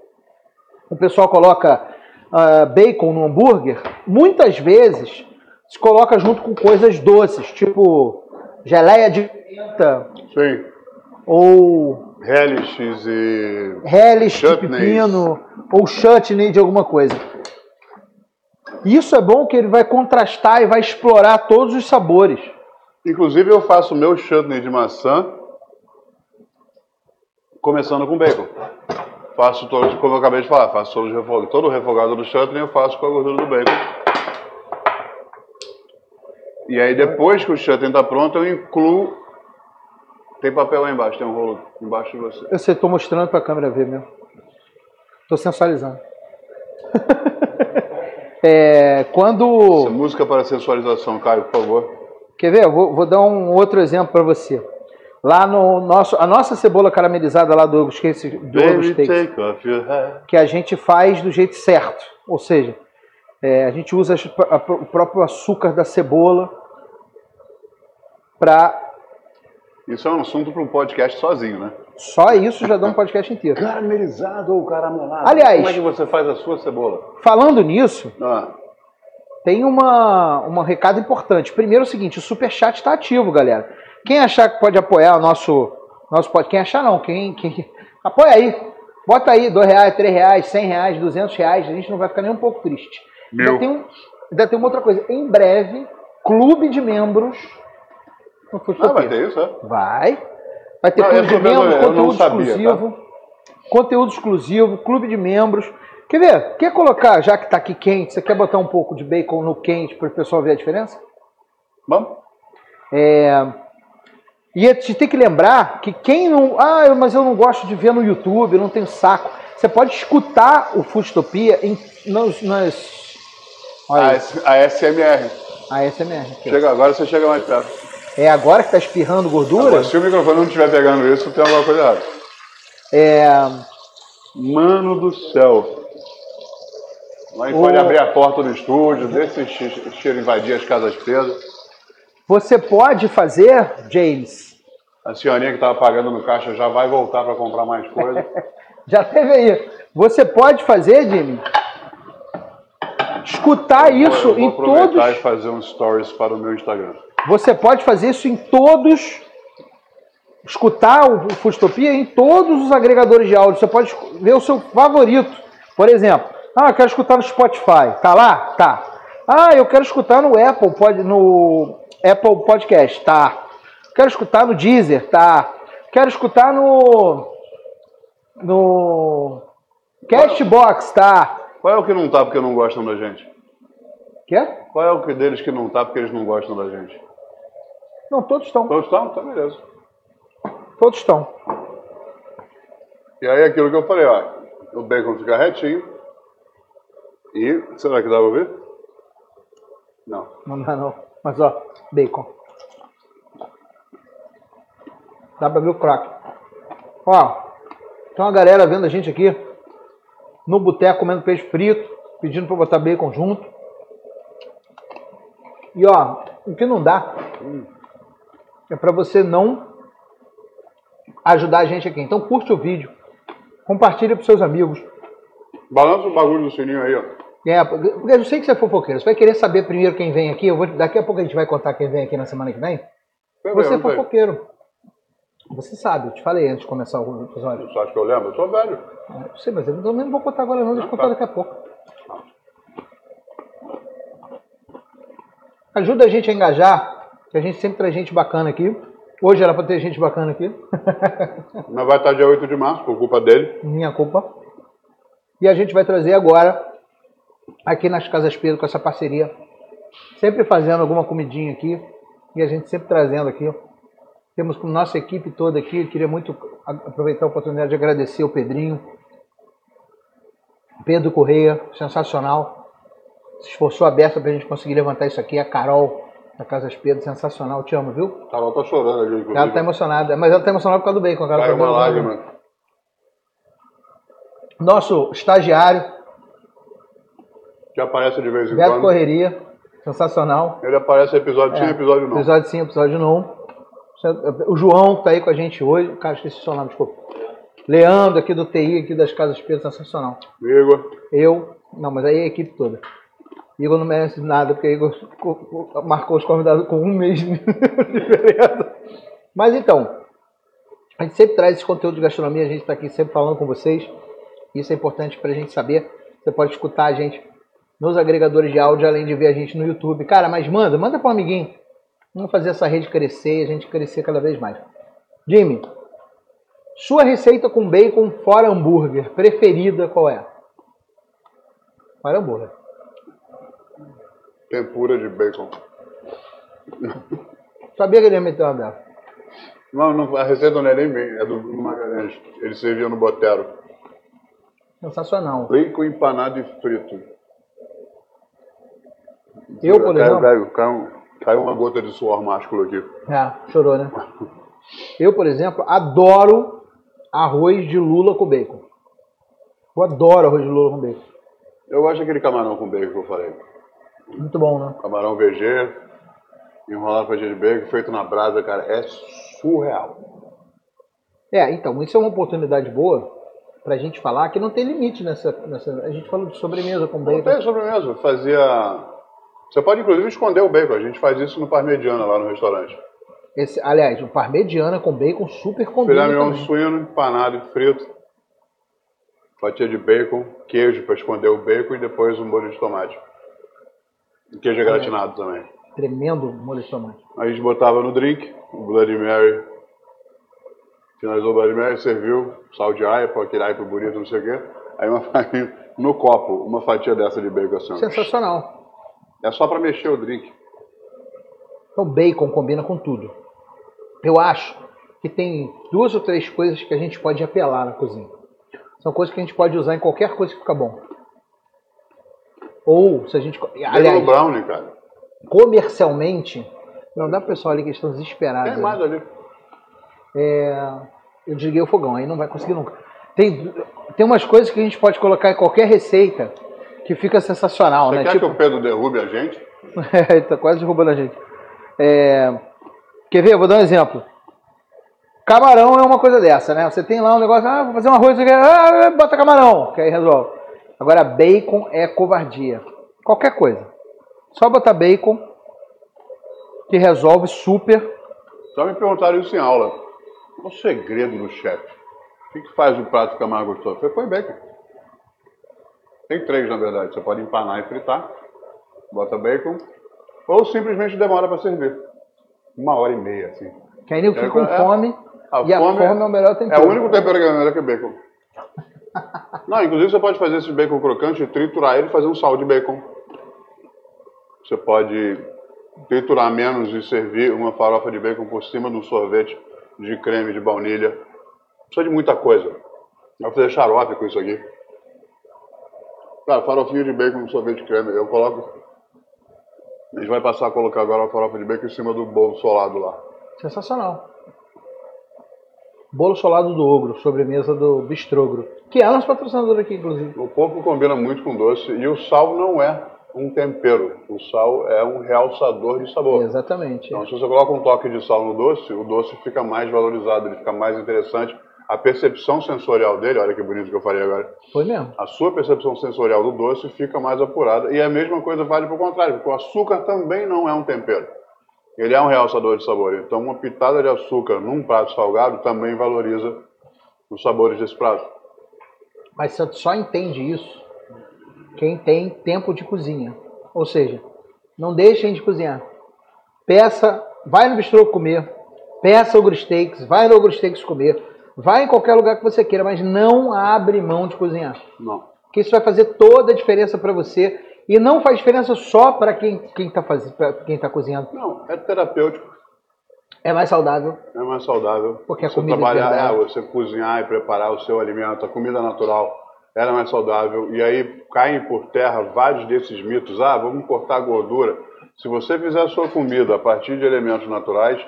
o pessoal coloca ah, bacon no hambúrguer, muitas vezes se coloca junto com coisas doces, tipo geleia de pimenta Sim. ou Relishes e... relish de pepino ou chutney de alguma coisa. Isso é bom que ele vai contrastar e vai explorar todos os sabores. Inclusive eu faço o meu chutney de maçã começando com bacon. Faço todo, como eu acabei de falar, faço todo o refogado, todo o refogado do chutney eu faço com a gordura do bacon. E aí depois que o chutney está pronto, eu incluo... Tem papel aí embaixo, tem um rolo embaixo de você. Eu sei, estou mostrando para a câmera ver mesmo. Estou sensualizando. *laughs* É, Essa quando. música para sensualização, Caio, por favor. Quer ver? Vou, vou dar um outro exemplo para você. Lá no nosso. A nossa cebola caramelizada lá do, esqueci, do Baby, Steaks, take off your hat. que a gente faz do jeito certo. Ou seja, é, a gente usa as- a- o próprio açúcar da cebola para. Isso é um assunto para um podcast sozinho, né? Só isso já dá um podcast inteiro. Caramelizado ou caramelado? Aliás- Como é que você faz a sua cebola? Falando nisso, Ah, tem uma, um recado importante. Primeiro é o seguinte, o Superchat está ativo, galera. Quem achar que pode apoiar o nosso, nosso podcast, quem achar não, quem, quem... Apoia aí. Bota aí, dois reais, três reais, cem reais, duzentos reais, a gente não vai ficar nem um pouco triste. Meu. Ainda tem, um, ainda tem uma outra coisa. Em breve, clube de membros no ah Futopia. vai ter isso, é? Vai. Vai ter Não, clube de membros, não conteúdo sabia, exclusivo. Conteúdo exclusivo, clube de membros. Quer ver? Quer colocar, já que tá aqui quente, você quer botar um pouco de bacon no quente para o pessoal ver a diferença? Vamos? É... E a gente tem que lembrar que quem não. Ah, mas eu não gosto de ver no YouTube, eu não tenho saco. Você pode escutar o Futopia em, nas. nas... Olha A, a SMR. a SMR. Chega agora, você chega mais perto. É agora que tá espirrando gordura? Agora, se o microfone não estiver pegando isso, tem alguma coisa errada. É. Mano do céu. Aí pode Ô. abrir a porta do estúdio, deixa esse che- cheiro invadir as casas Pedro. Você pode fazer, James, A senhorinha que estava pagando no caixa já vai voltar para comprar mais coisa. *laughs* Já teve aí. Você pode fazer, Jimmy? Escutar isso eu vou em todos. e fazer um stories para o meu Instagram. Você pode fazer isso em todos. Escutar o Futopia em todos os agregadores de áudio. Você pode ver o seu favorito. Por exemplo, ah, eu quero escutar no Spotify. Tá lá? Tá. Ah, eu quero escutar no Apple, pod, no Apple Podcast. Tá. Quero escutar no Deezer. Tá. Quero escutar no no Castbox. Tá. Qual é o que não tá porque não gostam da gente? Quê? Qual é o que deles que não tá porque eles não gostam da gente? Não, todos estão. Todos estão? Tá beleza. Todos estão. E aí aquilo que eu falei, ó, o bacon fica retinho. E será que dá pra ouvir? Não. Não dá não. Mas ó, bacon. Dá pra ver o crack. Ó, tem uma galera vendo a gente aqui no boteco comendo peixe frito, pedindo pra botar bacon junto. E ó, o que não dá é pra você não ajudar a gente aqui. Então curte o vídeo, compartilha pros seus amigos. Balança o bagulho do sininho aí, ó. É, porque eu sei que você é fofoqueiro. Você vai querer saber primeiro quem vem aqui. Eu vou, daqui a pouco a gente vai contar quem vem aqui na semana que vem. Você é fofoqueiro. Você sabe, eu te falei antes de começar o episódio. Você acha que eu lembro? Eu sou velho. Eu sei, mas eu não vou contar agora não, deixa eu contar daqui a pouco. Ajuda a gente a engajar, que a gente sempre traz gente bacana aqui. Hoje era pra ter gente bacana aqui. Mas vai estar dia 8 de março, por culpa dele. Minha culpa. E a gente vai trazer agora, aqui nas Casas Pedro, com essa parceria, sempre fazendo alguma comidinha aqui, e a gente sempre trazendo aqui. Temos com nossa equipe toda aqui, eu queria muito aproveitar a oportunidade de agradecer o Pedrinho, Pedro Correia, sensacional. Se esforçou a beça para a gente conseguir levantar isso aqui. A Carol, da Casas Pedro, sensacional. Te amo, viu? Carol tá chorando ali, inclusive. Ela tá emocionada, mas ela tá emocionada por causa do bacon. Ela Cai tá uma lágrima. Nosso estagiário, Que aparece de vez em Beto quando. Correria, sensacional. Ele aparece episódio sim, É, episódio não. Episódio sim, episódio não. O João que tá aí com a gente hoje. Cara, esqueci o seu nome, desculpa. Leandro, aqui do TI, aqui das Casas Pedro, sensacional. Igor. Eu, não, mas aí é a equipe toda. Igor não merece nada, porque Igor co- co- marcou os convidados com um mês *laughs* de diferença. Mas então, a gente sempre traz esse conteúdo de gastronomia, a gente está aqui sempre falando com vocês. Isso é importante para a gente saber. Você pode escutar a gente nos agregadores de áudio, além de ver a gente no YouTube. Cara, mas manda, manda para um amiguinho. Vamos fazer essa rede crescer e a gente crescer cada vez mais. Jimmy, sua receita com bacon fora hambúrguer preferida qual é? Fora hambúrguer. Tempura de bacon. Sabia que ele ia meter uma dessa. Não, não, a receita não é nem minha, é do Bruno Magalhães. Ele servia no Botero. Sensacional. Bacon empanado e frito. Eu, por exemplo. Caiu, caiu, caiu uma gota de suor másculo aqui. É, chorou, né? Eu, por exemplo, adoro arroz de lula com bacon. Eu adoro arroz de lula com bacon. Eu gosto daquele camarão com bacon que eu falei. Muito bom, né? Camarão VG, enrolado com de bacon, feito na brasa, cara, é surreal. É, então, isso é uma oportunidade boa pra gente falar que não tem limite nessa. nessa a gente falou de sobremesa com Não bacon. tem sobremesa, fazia... Você pode inclusive esconder o bacon, a gente faz isso no Parmegiana lá no restaurante. Esse, aliás, o parmegiana com bacon super Filé combina mignon também. suíno, empanado e frito. Fatia de bacon, queijo para esconder o bacon e depois um molho de tomate. E queijo gratinado também. Tremendo molho de tomate. Aí a gente botava no drink, o Bloody Mary. Finalizou o Bloody Mary, serviu sal de aipo, aquele aipo bonito, não sei o quê. Aí uma *laughs* farinha, no copo, uma fatia dessa de bacon assim. Sensacional. É só para mexer o drink. Então, bacon combina com tudo. Eu acho que tem duas ou três coisas que a gente pode apelar na cozinha. São coisas que a gente pode usar em qualquer coisa que fica bom. Ou, se a gente. Aliás, brownie, cara. comercialmente, não dá pro pessoal ali que estão desesperados. Tem mais ali. É, eu desliguei o fogão, aí não vai conseguir nunca. Tem, tem umas coisas que a gente pode colocar em qualquer receita que fica sensacional, Você né? quer Tipo, que o Pedro derrube a gente? *laughs* Ele tá quase derrubando a gente. É, Quer ver? Eu vou dar um exemplo. Camarão é uma coisa dessa, né? Você tem lá um negócio, ah, vou fazer um arroz, você quer, ah, bota camarão, que aí resolve. Agora, bacon é covardia. Qualquer coisa. Só botar bacon, que resolve super. Só me perguntaram isso em aula. Qual o segredo do chefe? O que, que faz o prato ficar mais gostoso? Põe bacon. Tem três, na verdade. Você pode empanar e fritar. Bota bacon. Ou simplesmente demora para servir. Uma hora e meia, assim. Que aí eu fico com É, fome. a e a fome fome é, é- o melhor É tempero. o único tempero que é melhor que bacon. *laughs* Não, inclusive você pode fazer esse bacon crocante, triturar ele e fazer um sal de bacon. Você pode triturar menos e servir uma farofa de bacon por cima de um sorvete de creme de baunilha. Precisa de muita coisa. Vai fazer xarope com isso aqui. Cara, farofinha de bacon no sorvete creme. Eu coloco. A gente vai passar a colocar agora a farofa de bacon em cima do bolo solado lá. Sensacional. Bolo solado do ogro, sobremesa do bistrogro. Que é nosso patrocinador aqui, inclusive. O porco combina muito com doce e o sal não é um tempero. O sal é um realçador de sabor. Exatamente. Então, se você coloca um toque de sal no doce, o doce fica mais valorizado, ele fica mais interessante. A percepção sensorial dele, olha que bonito que eu falei agora, Foi mesmo. a sua percepção sensorial do doce fica mais apurada. E a mesma coisa vale para o contrário, porque o açúcar também não é um tempero. Ele é um realçador de sabor. Então, uma pitada de açúcar num prato salgado também valoriza os sabores desse prato. Mas só- só entende isso quem tem tempo de cozinha. Ou seja, não deixem de cozinhar. Peça, vai no bistrô comer, peça o steaks, vai no steaks comer, vai em qualquer lugar que você queira, mas não abre mão de cozinhar. Não. Porque isso vai fazer toda a diferença para você. E não faz diferença só para quem está quem tá cozinhando. Não, é terapêutico. É mais saudável. É mais saudável. Porque a você comida trabalhar, é é, você cozinhar e preparar o seu alimento, a comida natural, ela é mais saudável. E aí caem por terra vários desses mitos. Ah, vamos cortar a gordura. Se você fizer a sua comida a partir de elementos naturais,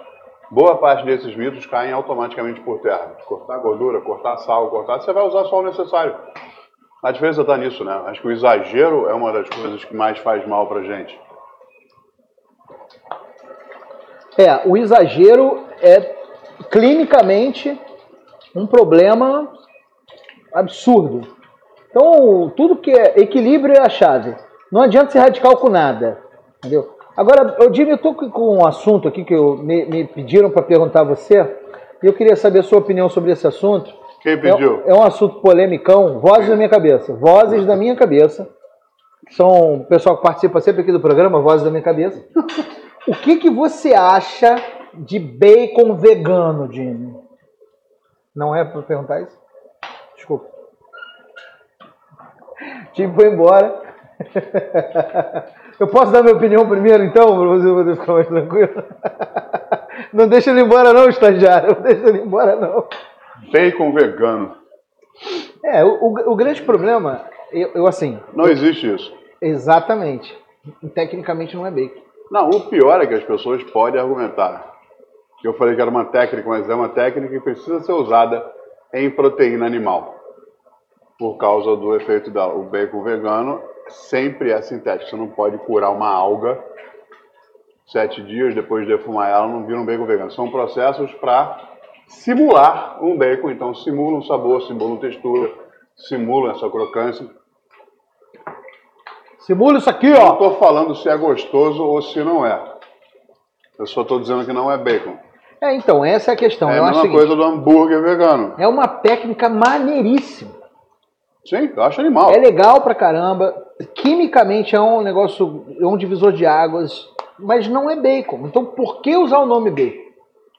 boa parte desses mitos caem automaticamente por terra. Cortar gordura, cortar sal, cortar, você vai usar só o necessário. A diferença está nisso, né? Acho que o exagero é uma das coisas que mais faz mal pra gente. É, o exagero é clinicamente um problema absurdo. Então, tudo que é equilíbrio é a chave. Não adianta ser radical com nada. Entendeu? Agora, diria, eu estou com um assunto aqui que eu, me, me pediram para perguntar a você, e eu queria saber a sua opinião sobre esse assunto. Quem pediu? É, é um assunto polemicão, vozes da minha cabeça. Vozes da minha cabeça. São o pessoal que participa sempre aqui do programa, Vozes da minha cabeça. O que, que você acha de bacon vegano, Jimmy? Não é para perguntar isso? Desculpa. Jimmy foi embora. *laughs* Eu posso dar minha opinião primeiro, então, para você poder ficar mais tranquilo? *laughs* Não deixa ele embora, não, estagiário. Não deixa ele embora, não. Bacon vegano. É, o, o, o grande problema, eu, eu, assim. Não existe isso. Exatamente. Tecnicamente não é bacon. Não, o pior é que as pessoas podem argumentar. Eu falei que era uma técnica, mas é uma técnica que precisa ser usada em proteína animal. Por causa do efeito dela. O bacon vegano sempre é sintético. Você não pode curar uma alga sete dias depois de defumar ela, não vira um bacon vegano. São processos para simular um bacon. Então, simula um sabor, simula uma textura, simula essa crocância. Simula isso aqui, ó. Não estou falando se é gostoso ou se não é. Eu só estou dizendo que não é bacon. É, então, essa é a questão. É a mesma coisa do hambúrguer vegano. É uma técnica maneiríssima. Sim, eu acho animal. É legal pra caramba. Quimicamente é um negócio, é um divisor de águas, mas não é bacon. Então por que usar o nome bacon?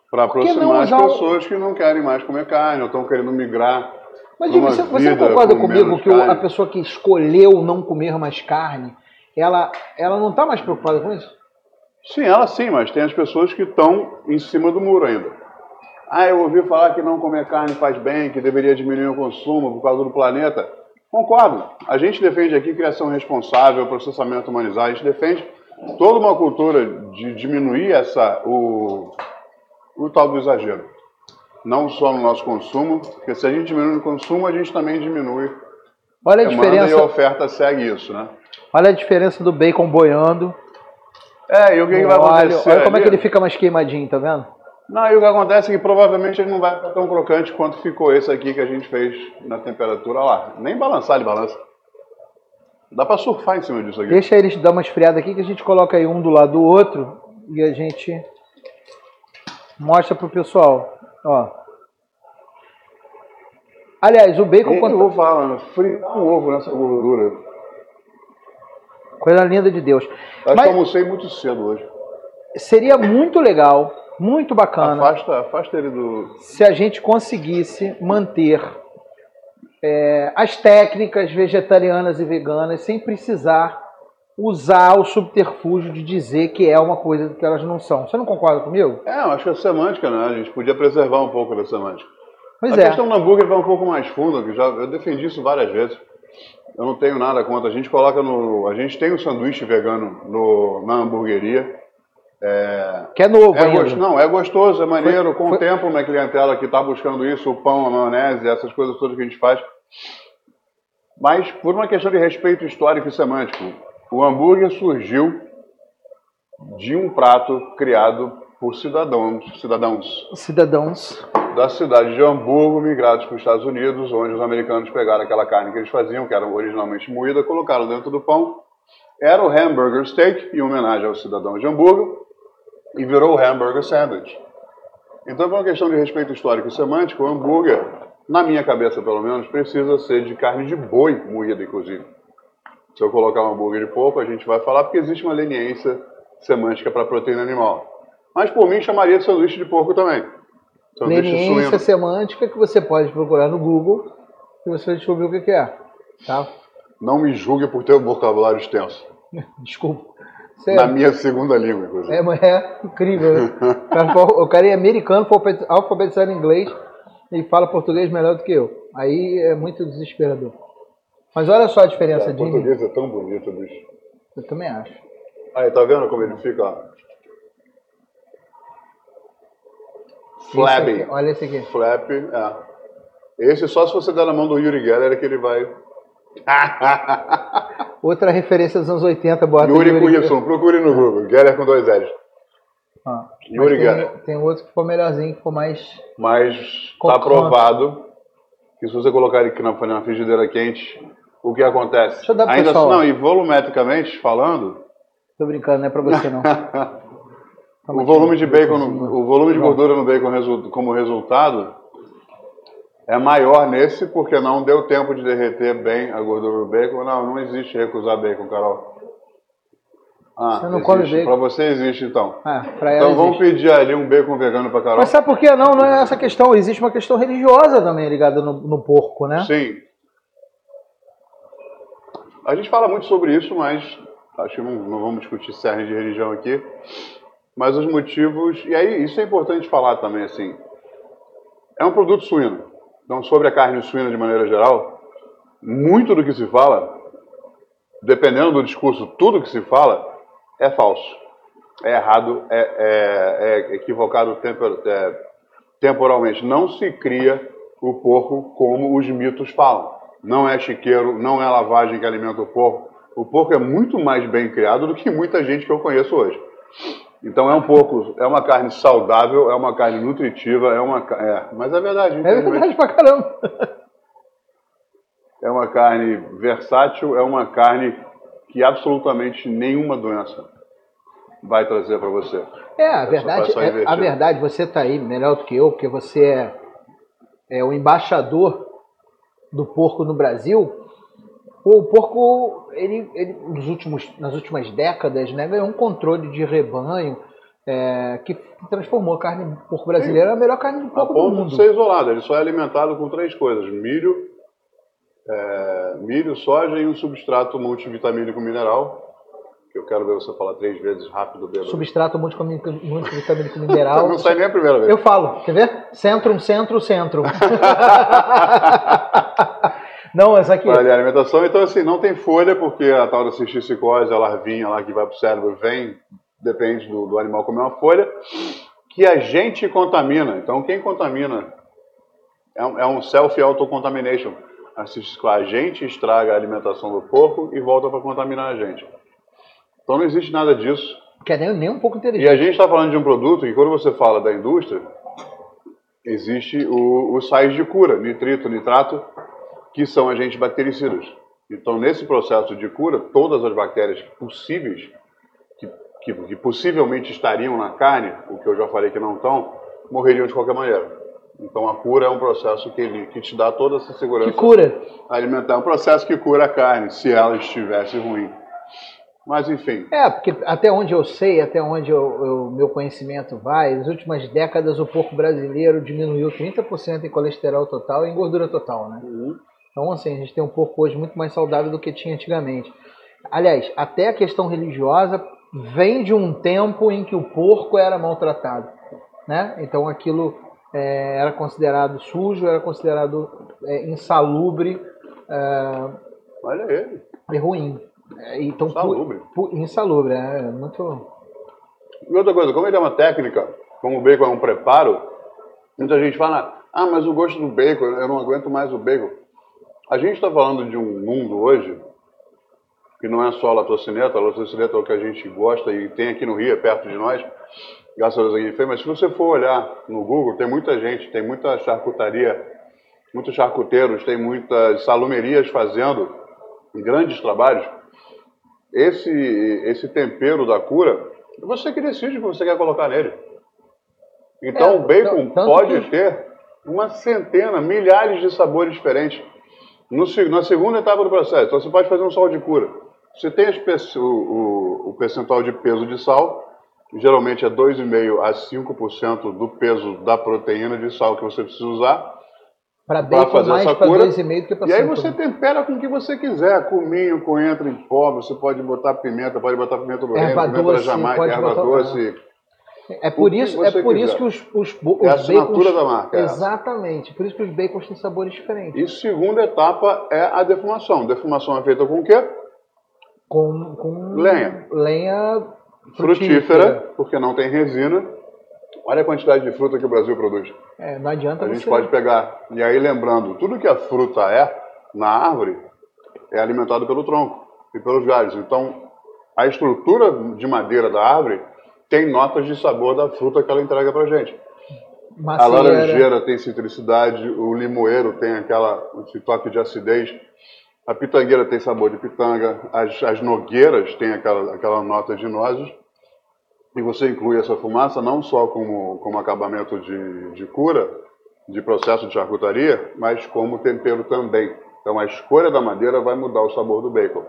Para aproximar as pessoas que não querem mais comer carne ou estão querendo migrar. Mas você, você concorda comigo que carne. a pessoa que escolheu não comer mais carne, ela, ela não está mais preocupada com isso? Sim, ela sim, mas tem as pessoas que estão em cima do muro ainda. Ah, eu ouvi falar que não comer carne faz bem, que deveria diminuir o consumo por causa do planeta. Concordo. A gente defende aqui criação responsável, processamento humanizado, a gente defende toda uma cultura de diminuir essa, o, o tal do exagero. Não só no nosso consumo, porque se a gente diminui o consumo, a gente também diminui Olha a diferença. E a oferta segue isso, né? Olha a diferença do bacon boiando. É, e o que, que vai acontecer? Olha como é que ele fica mais queimadinho, tá vendo? Não, e o que acontece é que provavelmente ele não vai ficar tão crocante quanto ficou esse aqui que a gente fez na temperatura lá. Nem balançar ele balança. Dá para surfar em cima disso aqui. Deixa eles dar uma esfriada aqui que a gente coloca aí um do lado do outro e a gente mostra pro pessoal. Ó. Aliás, o bacon... quando... Eu vou falar, fritar um ovo nessa gordura. Coisa linda de Deus. Acho Mas... que almocei muito cedo hoje. Seria muito legal muito bacana. Afasta, afasta ele do. Se a gente conseguisse manter é, as técnicas vegetarianas e veganas sem precisar usar o subterfúgio de dizer que é uma coisa que elas não são. Você não concorda comigo? É, eu acho que é semântica, né? A gente podia preservar um pouco da semântica. Pois a é. questão do hambúrguer vai um pouco mais fundo, que já eu defendi isso várias vezes. Eu não tenho nada contra. A gente coloca no. A gente tem um sanduíche vegano no, na hamburgueria. É, que é novo é. Gost... Não, é gostoso, é maneiro. Foi, com foi... o tempo, uma clientela que está buscando isso, o pão, a maionese, essas coisas todas que a gente faz. Mas por uma questão de respeito histórico e semântico, o hambúrguer surgiu de um prato criado por cidadãos, cidadãos, cidadãos da cidade de Hamburgo, migrados para os Estados Unidos, onde os americanos pegaram aquela carne que eles faziam, que era originalmente moída, colocaram dentro do pão. Era o hamburger steak, em homenagem ao cidadão de Hamburgo, e virou o hamburger sandwich. Então, por uma questão de respeito histórico e semântico, o hambúrguer, na minha cabeça pelo menos, precisa ser de carne de boi moída, inclusive. Se eu colocar um hambúrguer de porco, a gente vai falar porque existe uma leniência semântica para proteína animal. Mas por mim chamaria de sanduíche de porco também. Sanduíche leniência semântica que você pode procurar no Google e você vai descobrir o que é. Tá? Não me julgue por ter um vocabulário extenso. *laughs* Desculpa. Na minha segunda língua, inclusive. É, é incrível. *laughs* Né? o cara é americano, foi alfabetizado em inglês e fala português melhor do que eu. Aí é muito desesperador. Mas olha só a diferença é, de. O português é tão bonito, bicho. Eu também acho. Aí, tá vendo como ele fica? Flabby. olha esse aqui. Flap, é. Esse só se você der na mão do Yuri Geller que ele vai. *laughs* Outra referência dos anos 80, bota Yuri, Yuri com Y, procure no Google. Geller com dois L's. Ah, Yuri tem, Geller. Tem outro que ficou melhorzinho, que ficou mais. Mas está provado que se você colocar ele na, na frigideira quente, o que acontece? Deixa eu dar pro Ainda pessoal. assim, não, e volumetricamente falando. Tô brincando, não é pra você não. *laughs* o volume de bacon, o volume de gordura no bacon como resultado é maior nesse porque não deu tempo de derreter bem a gordura do bacon. Não, não existe recusar bacon, Carol. Ah, você não existe. come bacon. Pra você existe então. Ah, então vamos pedir ali um bacon vegano pra Carol. Mas sabe por que não? Não é essa questão. Existe uma questão religiosa também ligada no, no porco, né? Sim. A gente fala muito sobre isso, mas acho que não, não vamos discutir cerne de religião aqui. Mas os motivos. E aí, isso é importante falar também, assim. É um produto suíno. Então, sobre a carne suína de maneira geral, muito do que se fala, dependendo do discurso, tudo que se fala é falso, é errado, é, é, é equivocado tempor, é, temporalmente. Não se cria o porco como os mitos falam. Não é chiqueiro, não é lavagem que alimenta o porco. O porco é muito mais bem criado do que muita gente que eu conheço hoje. Então é um porco, é uma carne saudável, é uma carne nutritiva, é uma é, mas é verdade. É verdade pra caramba. É uma carne versátil, é uma carne que absolutamente nenhuma doença vai trazer para você. É, a verdade, é, a verdade, você está aí melhor do que eu, porque você é, é o embaixador do porco no Brasil. O porco, ele, ele nos últimos, nas últimas décadas, né, ganhou um controle de rebanho é, que transformou a carne porco brasileira na melhor carne do porco do mundo. de ser isolado, ele só é alimentado com três coisas: milho, é, milho, soja e um substrato multivitamínico mineral. Que eu quero ver você falar três vezes rápido. Bêbado. Substrato multivitamínico mineral. *laughs* Não sai nem a primeira vez. Eu falo, quer ver? Centro, centro, centro. *laughs* não, essa aqui. Para a alimentação, então assim, não tem folha, porque a tal da cisticicose, a larvinha lá que vai para o cérebro, vem, depende do, do animal comer uma folha, que a gente contamina. Então, quem contamina é um, é um self-autocontamination a gente estraga a alimentação do porco e volta para contaminar a gente. Então não existe nada disso. Que é nem, nem um pouco inteligente. E a gente está falando de um produto que quando você fala da indústria, existe o, os sais de cura, nitrito, nitrato, que são agentes bactericidas. Então nesse processo de cura, todas as bactérias possíveis, que, que, que possivelmente estariam na carne, o que eu já falei que não estão, morreriam de qualquer maneira. Então a cura é um processo que, ele, que te dá toda essa segurança. Que cura? Alimentar. É um processo que cura a carne, se ela estivesse ruim. Mas enfim. É, porque até onde eu sei, até onde o meu conhecimento vai, nas últimas décadas o porco brasileiro diminuiu 30% em colesterol total e em gordura total, né? Uhum. Então, assim, a gente tem um porco hoje muito mais saudável do que tinha antigamente. Aliás, até a questão religiosa vem de um tempo em que o porco era maltratado, né? Então aquilo é, era considerado sujo, era considerado é, insalubre. É, Olha ele. E ruim. É, então, insalubre. Pu, pu, insalubre, é muito. E outra coisa, como ele é uma técnica, como o bacon é um preparo, muita gente fala, ah, mas o gosto do bacon, eu não aguento mais o bacon. A gente está falando de um mundo hoje que não é só a latocineta, a latocineta é o que a gente gosta e tem aqui no Rio, é perto de nós, graças a Deus aqui fez, mas se você for olhar no Google, tem muita gente, tem muita charcutaria, muitos charcuteiros, tem muitas salumerias fazendo grandes trabalhos. Esse, esse tempero da cura, você que decide o que você quer colocar nele. Então é, o bacon pode que... ter uma centena, milhares de sabores diferentes. No, na segunda etapa do processo, então você pode fazer um sal de cura. Você tem o, o, o percentual de peso de sal, geralmente é 2,5% a 5% do peso da proteína de sal que você precisa usar. Para fazer mais para 2,5 que para E aí você tempera com o que você quiser. Cominho, coentro em pó, você pode botar pimenta, pode botar pimenta do reino, pimenta doce, Jamaica, erva botar... doce. É por isso, é por isso que os, os, os é a assinatura bacons, da marca. É exatamente. Por isso que os bacons têm sabores diferentes. E segunda etapa é a defumação. Defumação é feita com o quê? Com, com lenha. Lenha frutífera, frutífera, porque não tem resina. Olha a quantidade de fruta que o Brasil produz. É, não adianta A gente pode pegar. E aí, lembrando, tudo que a fruta é na árvore é alimentado pelo tronco e pelos galhos. Então, a estrutura de madeira da árvore tem notas de sabor da fruta que ela entrega pra gente. Macieira. A laranjeira tem citricidade, o limoeiro tem aquela, esse toque de acidez, a pitangueira tem sabor de pitanga, as, as nogueiras têm aquela, aquela nota de nozes, e você inclui essa fumaça não só como, como acabamento de, de cura, de processo de charcutaria, mas como tempero também. Então a escolha da madeira vai mudar o sabor do bacon.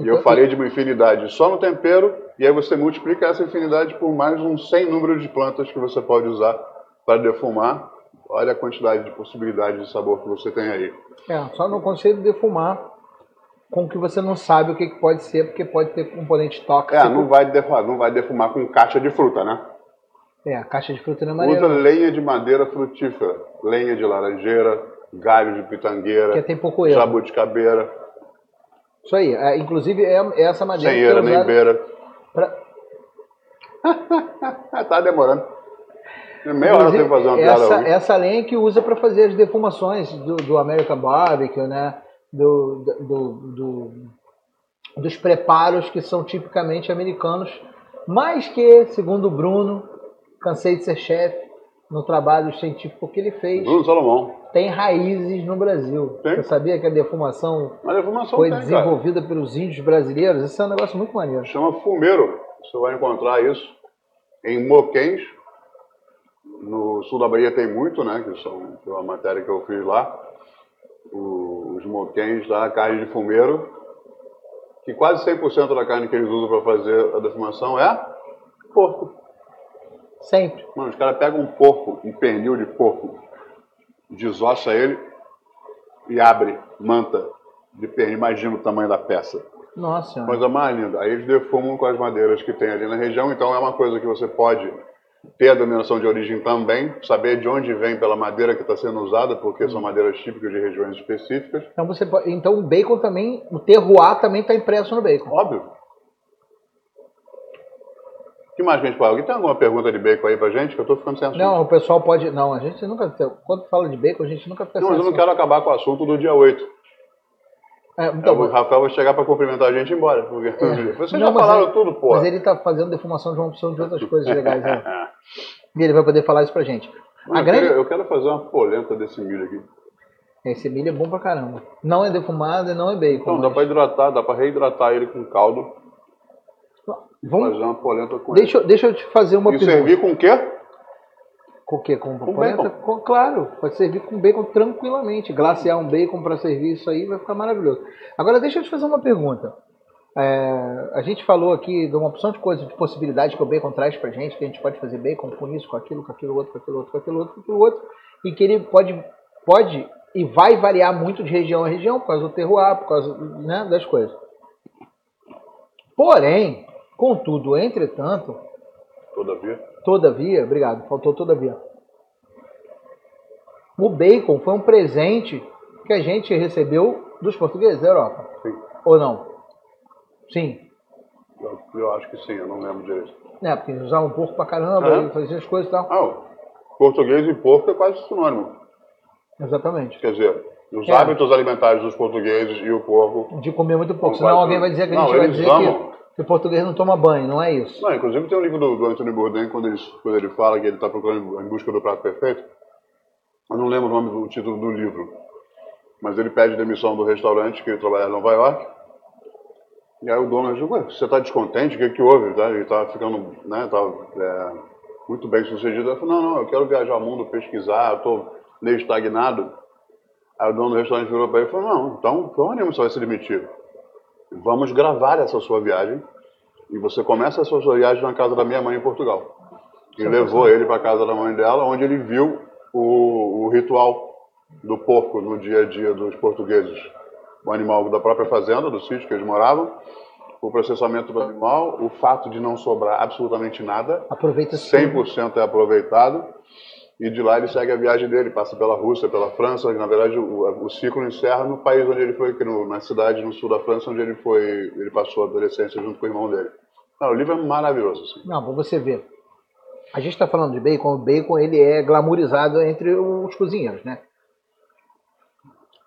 E eu falei de uma infinidade só no tempero, e aí você multiplica essa infinidade por mais um 100 número de plantas que você pode usar para defumar. Olha a quantidade de possibilidades de sabor que você tem aí. É, só não consigo defumar com que você não sabe o que pode ser, porque pode ter componente tóxico. É, não vai defumar, não vai defumar com caixa de fruta, né? É, a caixa de fruta não é maneira. Usa lenha de madeira frutífera, lenha de laranjeira, galho de pitangueira, que tem pouco erro. jabuticabeira. Isso aí. É, inclusive, é, é essa madeira. Sem eira nem beira. Pra... *laughs* tá demorando. Meia hora tem que fazer uma essa, piada. Essa lenha que usa para fazer as defumações do, do American Barbecue, né? Do, do, do, dos preparos que são tipicamente americanos, mas que, segundo o Bruno, cansei de ser chefe, no trabalho científico que ele fez. Bruno Salomão. Tem raízes no Brasil. Tem? Você sabia que a defumação, a defumação foi tem, desenvolvida cara. pelos índios brasileiros? Esse é um negócio muito maneiro. Chama fumeiro. Você vai encontrar isso em Moquens. No sul da Bahia tem muito, né? Que são uma matéria que eu fiz lá. Os moquens lá, carne de fumeiro. Que quase 100% da carne que eles usam para fazer a defumação é porco. Sempre. Mano, os caras pegam um porco, um pernil de porco, desossa ele e abre manta de pernil. Imagina o tamanho da peça. Nossa. Coisa mais linda. Aí eles defumam com as madeiras que tem ali na região, então é uma coisa que você pode ter a denominação de origem também, saber de onde vem pela madeira que está sendo usada, porque são madeiras típicas de regiões específicas. Então você pode, então o bacon também, o terroir também está impresso no bacon. Óbvio. Mais que a gente? Alguém tem alguma pergunta de bacon aí pra gente? Que eu tô ficando sem assunto. Não, o pessoal pode. Não, a gente nunca. Quando fala de bacon, a gente nunca fica Não, mas eu não quero acabar com o assunto do dia 8. É, então, o Rafael vai chegar pra cumprimentar a gente e ir embora. Porque É. *laughs* vocês Não, já falaram ele- tudo, pô. Mas ele tá fazendo defumação de uma opção de outras coisas legais. Né? *laughs* E ele vai poder falar isso pra gente. A eu, grande... quero, eu quero fazer uma polenta desse milho aqui. Esse milho é bom pra caramba. Não é defumado e não é bacon. Dá mas- pra hidratar, dá pra reidratar ele com caldo. Vamos... Fazer uma polenta com Deixa, eu- deixa eu te fazer uma ele. E pergunta. servir com o quê? Com o quê? Com, Com polenta? Com- claro, pode servir com bacon tranquilamente. Glaciar um bacon para servir isso aí vai ficar maravilhoso. Agora, deixa eu te fazer uma pergunta. É, a gente falou aqui de uma opção de coisas, de possibilidades que o bacon traz pra gente, que a gente pode fazer bacon com isso, com aquilo, com aquilo outro, com aquilo outro, com aquilo outro, com aquilo outro, e que ele pode, pode e vai variar muito de região a região, por causa do terroir, por causa né, das coisas. Porém, contudo, entretanto, Todavia. Todavia, obrigado, faltou todavia. O bacon foi um presente que a gente recebeu dos portugueses da Europa. Sim. Ou não? Sim. Eu, eu acho que sim, eu não lembro direito. É, porque eles usavam porco pra caramba Aham. e faziam as coisas e tal. Ah, português e porco é quase sinônimo. Exatamente. Quer dizer, os É. hábitos alimentares dos portugueses e o porco. De comer muito pouco. Não Senão alguém vai dizer que a Não, gente vai dizer amam. que, que o português não toma banho, não é isso. Não, inclusive tem um livro do, do Anthony Bourdain quando ele, quando ele fala que ele está procurando em busca do prato perfeito. Eu não lembro o nome do título do livro, mas ele pede demissão do restaurante que ele trabalhava em Nova York. E aí o dono diz, ué, você está descontente? O que, que houve? Tá? Ele está ficando, né, tá, é, muito bem sucedido. Eu falei, não, não, eu quero viajar ao mundo, pesquisar, estou meio estagnado. Aí o dono do restaurante virou para ele e falou, não, então, como nenhuma você vai se demitir? Vamos gravar essa sua viagem. E você começa a sua viagem na casa da minha mãe em Portugal. E levou ele para a casa da mãe dela, onde ele viu o, o ritual do porco no dia a dia dos portugueses, o animal da própria fazenda, do sítio que eles moravam, o processamento do animal, o fato de não sobrar absolutamente nada, Aproveita 100% é aproveitado, e de lá ele segue a viagem dele, passa pela Rússia, pela França, na verdade o, o ciclo encerra no país onde ele foi, que no, na cidade no sul da França, onde ele foi, ele passou a adolescência junto com o irmão dele. Não, o livro é maravilhoso. Assim. Não, pra você ver. A gente está falando de bacon, o bacon ele é glamourizado entre os cozinheiros, né?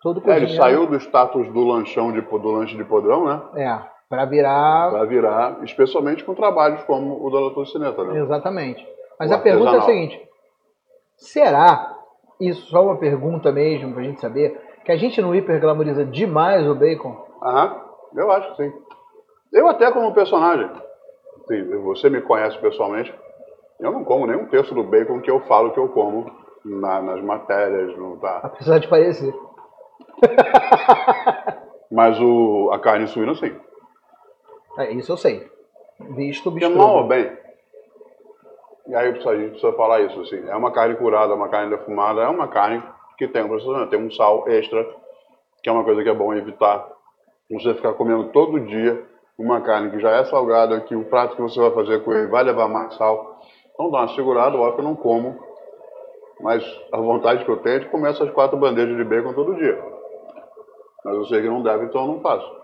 Todo cozinheiro... É, ele saiu do status do lanchão, de, do lanche de podrão, né? É, para virar... Para virar, especialmente com trabalhos como o da Doutor Cineta, né? Exatamente. Mas o a pergunta é a seguinte, será, isso só uma pergunta mesmo para a gente saber, que a gente não hiperglamoriza demais o bacon? Aham, eu acho que sim. Eu até como personagem, você me conhece pessoalmente, eu não como nenhum terço do bacon que eu falo que eu como na, nas matérias. No, tá. Apesar de parecer. *laughs* Mas o, a carne suína, sim. É, isso eu sei. Visto, bicho. mal ou bem. E aí a gente precisa falar isso, assim. É uma carne curada, uma carne defumada, é uma carne que tem um processamento, tem um sal extra, que é uma coisa que é bom evitar. Você ficar comendo todo dia uma carne que já é salgada, que o prato que você vai fazer com ele vai levar mais sal. Então dá uma segurada, óbvio que eu não como, mas a vontade que eu tenho é de comer essas quatro bandejas de bacon todo dia. Mas eu sei que não deve, então eu não faço.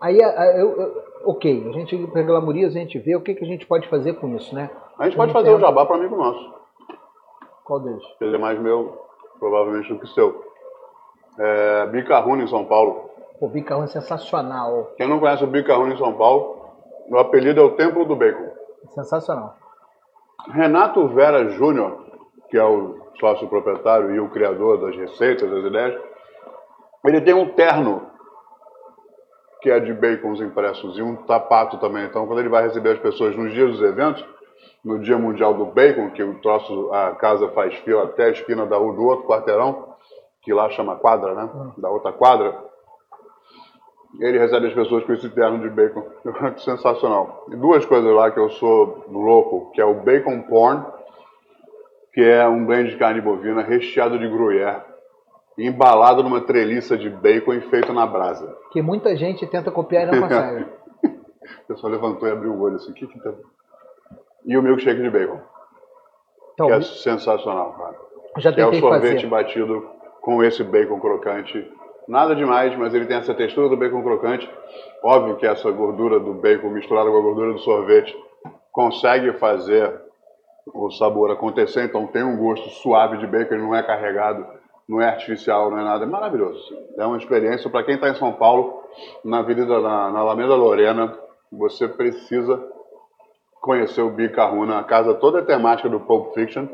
Aí, eu, eu, ok, a gente glamoriza, a gente vê o que, que a gente pode fazer com isso, né? A gente pode fazer um jabá para amigo nosso. Qual deles? Ele é mais meu, provavelmente, do que seu. É, Bicarruna, em São Paulo. O Bicarruna é sensacional. Quem não conhece o Bicarruna em São Paulo, o apelido é o Templo do Bacon. Sensacional. Renato Vera Júnior, que é o sócio proprietário e o criador das receitas, das ideias, ele tem um terno que é de bacons impressos e um tapato também. Então, quando ele vai receber as pessoas nos dias dos eventos, no Dia Mundial do Bacon, que o troço, a casa faz fila até a esquina da, do outro quarteirão, que lá chama quadra, né? Da outra quadra. Ele recebe as pessoas com esse terno de bacon. *laughs* Sensacional. E duas coisas lá que eu sou louco, que é o bacon porn, que é um blend de carne bovina recheado de gruyère, embalado numa treliça de bacon e feito na brasa. Que muita gente tenta copiar e não consegue. *laughs* o pessoal levantou e abriu o olho assim, que que tá... E o milkshake de bacon. Então, que é sensacional, cara. Já que é o sorvete fazer. batido com esse bacon crocante. Nada demais, mas ele tem essa textura do bacon crocante. Óbvio que essa gordura do bacon misturada com a gordura do sorvete consegue fazer o sabor acontecer, então tem um gosto suave de bacon, ele não é carregado, não é artificial, não é nada, é maravilhoso. É uma experiência para quem está em São Paulo, na Avenida, na, na Alameda Lorena, você precisa conhecer o Bicarruna, a casa toda é temática do Pulp Fiction.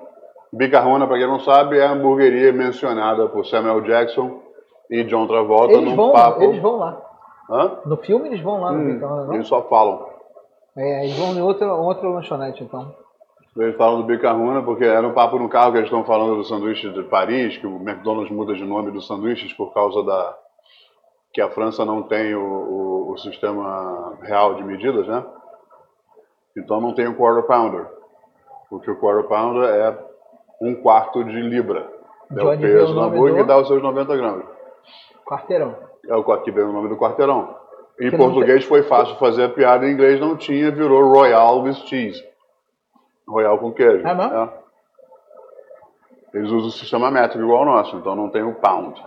Bicarruna, para quem não sabe, é a hamburgueria mencionada por Samuel Jackson e John Travolta eles num vão, papo. Eles vão lá. Hã? No filme eles vão lá no hum, Bicarruna, não? Eles só falam. É, eles vão em outra, outra lanchonete, então. Eles falam do Bicarruna porque era um papo no carro que eles estão falando do sanduíche de Paris, que o McDonald's muda de nome dos sanduíches por causa da que a França não tem o, o, o sistema real de medidas, né? Então não tem o quarter pounder, porque o quarter pounder é um quarto de libra. De é o peso do hambúrguer do... e dá os seus 90 gramas. Quarteirão. É o que vem o nome do quarteirão. Em português tem... foi fácil fazer a piada, em inglês não tinha, virou Royal with Cheese. Royal com queijo. É, é. Eles usam o sistema métrico igual ao nosso, então não tem o pound.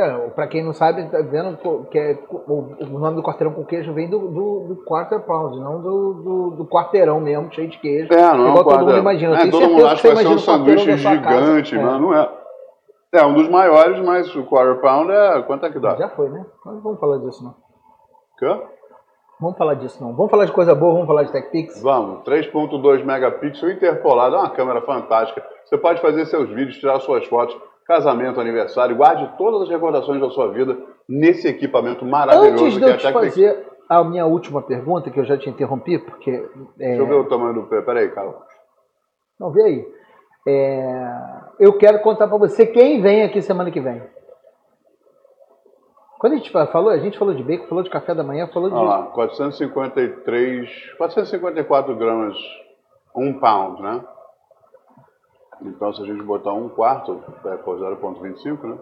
É, para quem não sabe, tá vendo que é, o, o, nome do quarteirão com queijo vem do, do, do quarter pound, não do, do, do, quarteirão mesmo, cheio de queijo. É, não é igual todo mundo imagina. É, todo mundo acha que vai ser um sanduíche gigante, mas é. não é. É um dos maiores, mas o quarter pound é. Quanto é que dá? Já foi, né? Não vamos falar disso, não. Quê? Vamos falar disso, não. Vamos falar de coisa boa, vamos falar de TechPix? Vamos. 3.2 megapixel interpolado, é uma câmera fantástica. Você pode fazer seus vídeos, tirar suas fotos casamento, aniversário, guarde todas as recordações da sua vida nesse equipamento maravilhoso Antes de eu te fazer a minha última pergunta, que eu já te interrompi, porque... É... Deixa eu ver o tamanho do pé. Peraí, Carlos. Não, vê aí. É... Eu quero contar para você quem vem aqui semana que vem. Quando a gente falou, a gente falou de bacon, falou de café da manhã, falou de... Olha lá, 453, 454 gramas, um pound, né? Então, se a gente botar um quarto, é por 0,25, né?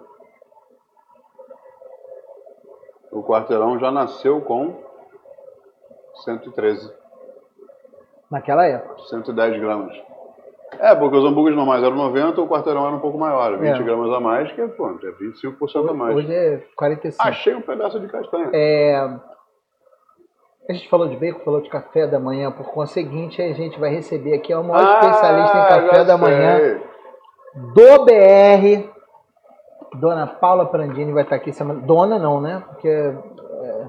O quarteirão já nasceu com 113. Naquela época. 110 gramas. É, porque os hambúrgueres normais eram 90, o quarteirão era um pouco maior, 20 É. gramas a mais, que é, pô, é 25% a mais. Hoje é 45. Achei um pedaço de castanha. É, a gente falou de bacon, falou de café da manhã, por conseguinte, a gente vai receber aqui a maior especialista em café Ah, da manhã sei. do BR. Dona Paula Prandini vai estar aqui semana. Dona não, né? Porque é,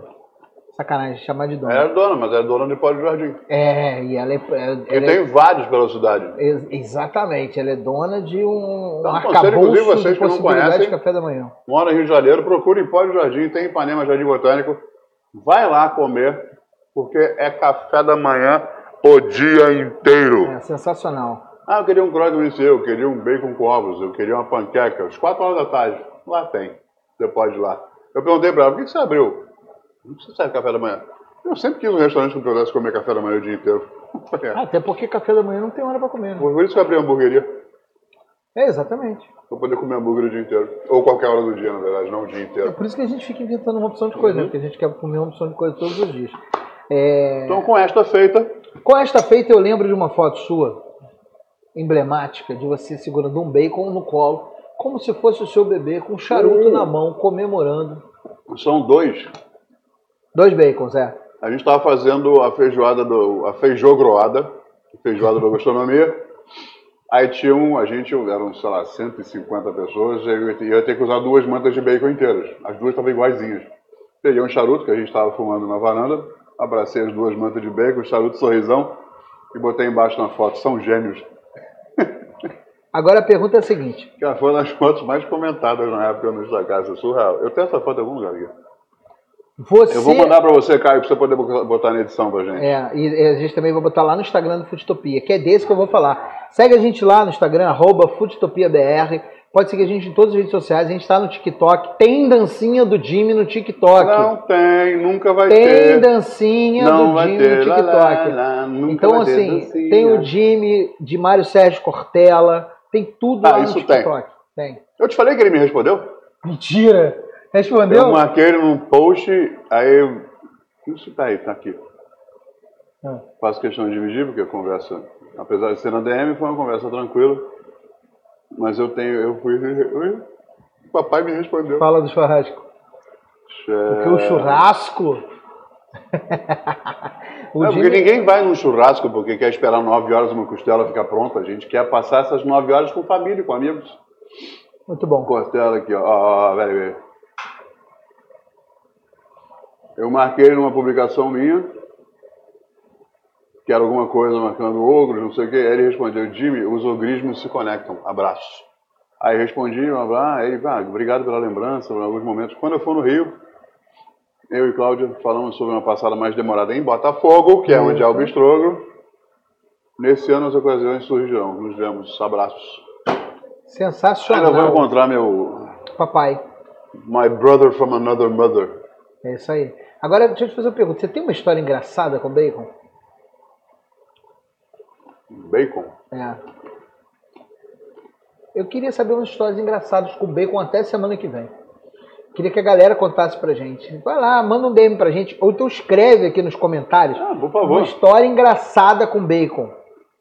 sacanagem chamar de dona. É dona, mas é dona de Pó de Jardim. É, e ela é. ela E é- tem vários pela cidade. ex- exatamente, ela é dona de um, Então, um arcabouço inclusive, vocês que não possibilidades de conhecem. café da manhã. Mora em Rio de Janeiro, procure em Pó de Jardim, tem em Ipanema Jardim Botânico. Vai lá comer, porque é café da manhã o dia inteiro. É sensacional. Ah, eu queria um croque eu queria um bacon com ovos, eu queria uma panqueca. Às 4 horas da tarde. Lá tem. Você pode ir lá. Eu perguntei pra ela, por que você abriu? Não precisa sair café da manhã. Eu sempre quis um restaurante que eu pudesse comer café da manhã o dia inteiro. É. *laughs* Ah, Até porque café da manhã não tem hora para comer. né? Por isso que eu abri a hamburgueria. É, exatamente. Pra poder comer hambúrguer o dia inteiro. Ou qualquer hora do dia, na verdade, não o dia É inteiro. por isso que a gente fica inventando uma opção de coisa, Uhum. né? porque a gente quer comer uma opção de coisa todos os dias. É, Então, com esta feita, Com esta feita, eu lembro de uma foto sua, emblemática, de você segurando um bacon no colo, como se fosse o seu bebê, com um charuto Uh. na mão, comemorando. são dois. Dois bacons, é. A gente estava fazendo a feijoada do. a feijogroada, feijoada da gastronomia. Aí tinha um, a gente, eram, sei lá, 150 pessoas, e eu ia ter que usar duas mantas de bacon inteiras. As duas estavam iguaizinhas. Peguei um charuto que a gente estava fumando na varanda, abracei as duas mantas de bacon, charuto sorrisão, e botei embaixo na foto. São gênios. *laughs* Agora a pergunta é a seguinte: Que foi uma das fotos mais comentadas na época no Instagram, isso é surreal. Eu tenho essa foto em algum lugar aqui. você. Eu vou mandar pra você, Caio, pra você poder botar na edição pra gente. É, e a gente também vai botar lá no Instagram do Foodtopia, que é desse que eu vou falar. Segue a gente lá no Instagram, arroba. Pode seguir a gente em todas as redes sociais. A gente está no TikTok. Tem dancinha do Jimmy no TikTok. Não tem, nunca vai tem ter. dancinha Não do Jimmy ter. no Lá, TikTok. lá, lá, nunca então, vai ter assim, tem o Jimmy de Mário Sérgio Cortella. Tem tudo Ah, lá no isso tem. TikTok. Tem. Eu te falei que ele me respondeu? Mentira! Respondeu? Eu marquei ele num post, aí. Isso tá aí, tá aqui. Ah. Faço questão de dividir, porque a conversa, apesar de ser na DM, foi uma conversa tranquila. Mas eu tenho. Eu fui. O papai me respondeu. Fala do churrasco. Porque o É. churrasco. *laughs* o É, porque ninguém vai num churrasco porque quer esperar nove horas uma costela ficar pronta. A gente quer passar essas nove horas com família, com amigos. Muito bom. Costela aqui, ó. ó, ó peraí, peraí. Eu marquei numa publicação minha, que era alguma coisa marcando ogros, não sei o quê. Aí ele respondeu, Jimmy, os ogrismos se conectam. Abraço. Aí respondi, um abraço, aí, ah, obrigado pela lembrança, por alguns momentos. Quando eu for no Rio, eu e Cláudia falamos sobre uma passada mais demorada em Botafogo, que é onde é o Bistrógro. Nesse ano as ocasiões surgirão. Nos vemos. Abraços. Ainda Sensacional. vou encontrar meu Papai. My brother from another mother. É isso aí. Agora, deixa eu te fazer uma pergunta. Você tem uma história engraçada com bacon? Bacon. É. Eu queria saber umas histórias engraçadas com bacon até semana que vem. Queria que a galera contasse pra gente. Vai lá, manda um DM pra gente. Ou então escreve aqui nos comentários Ah, por uma favor. história engraçada com bacon.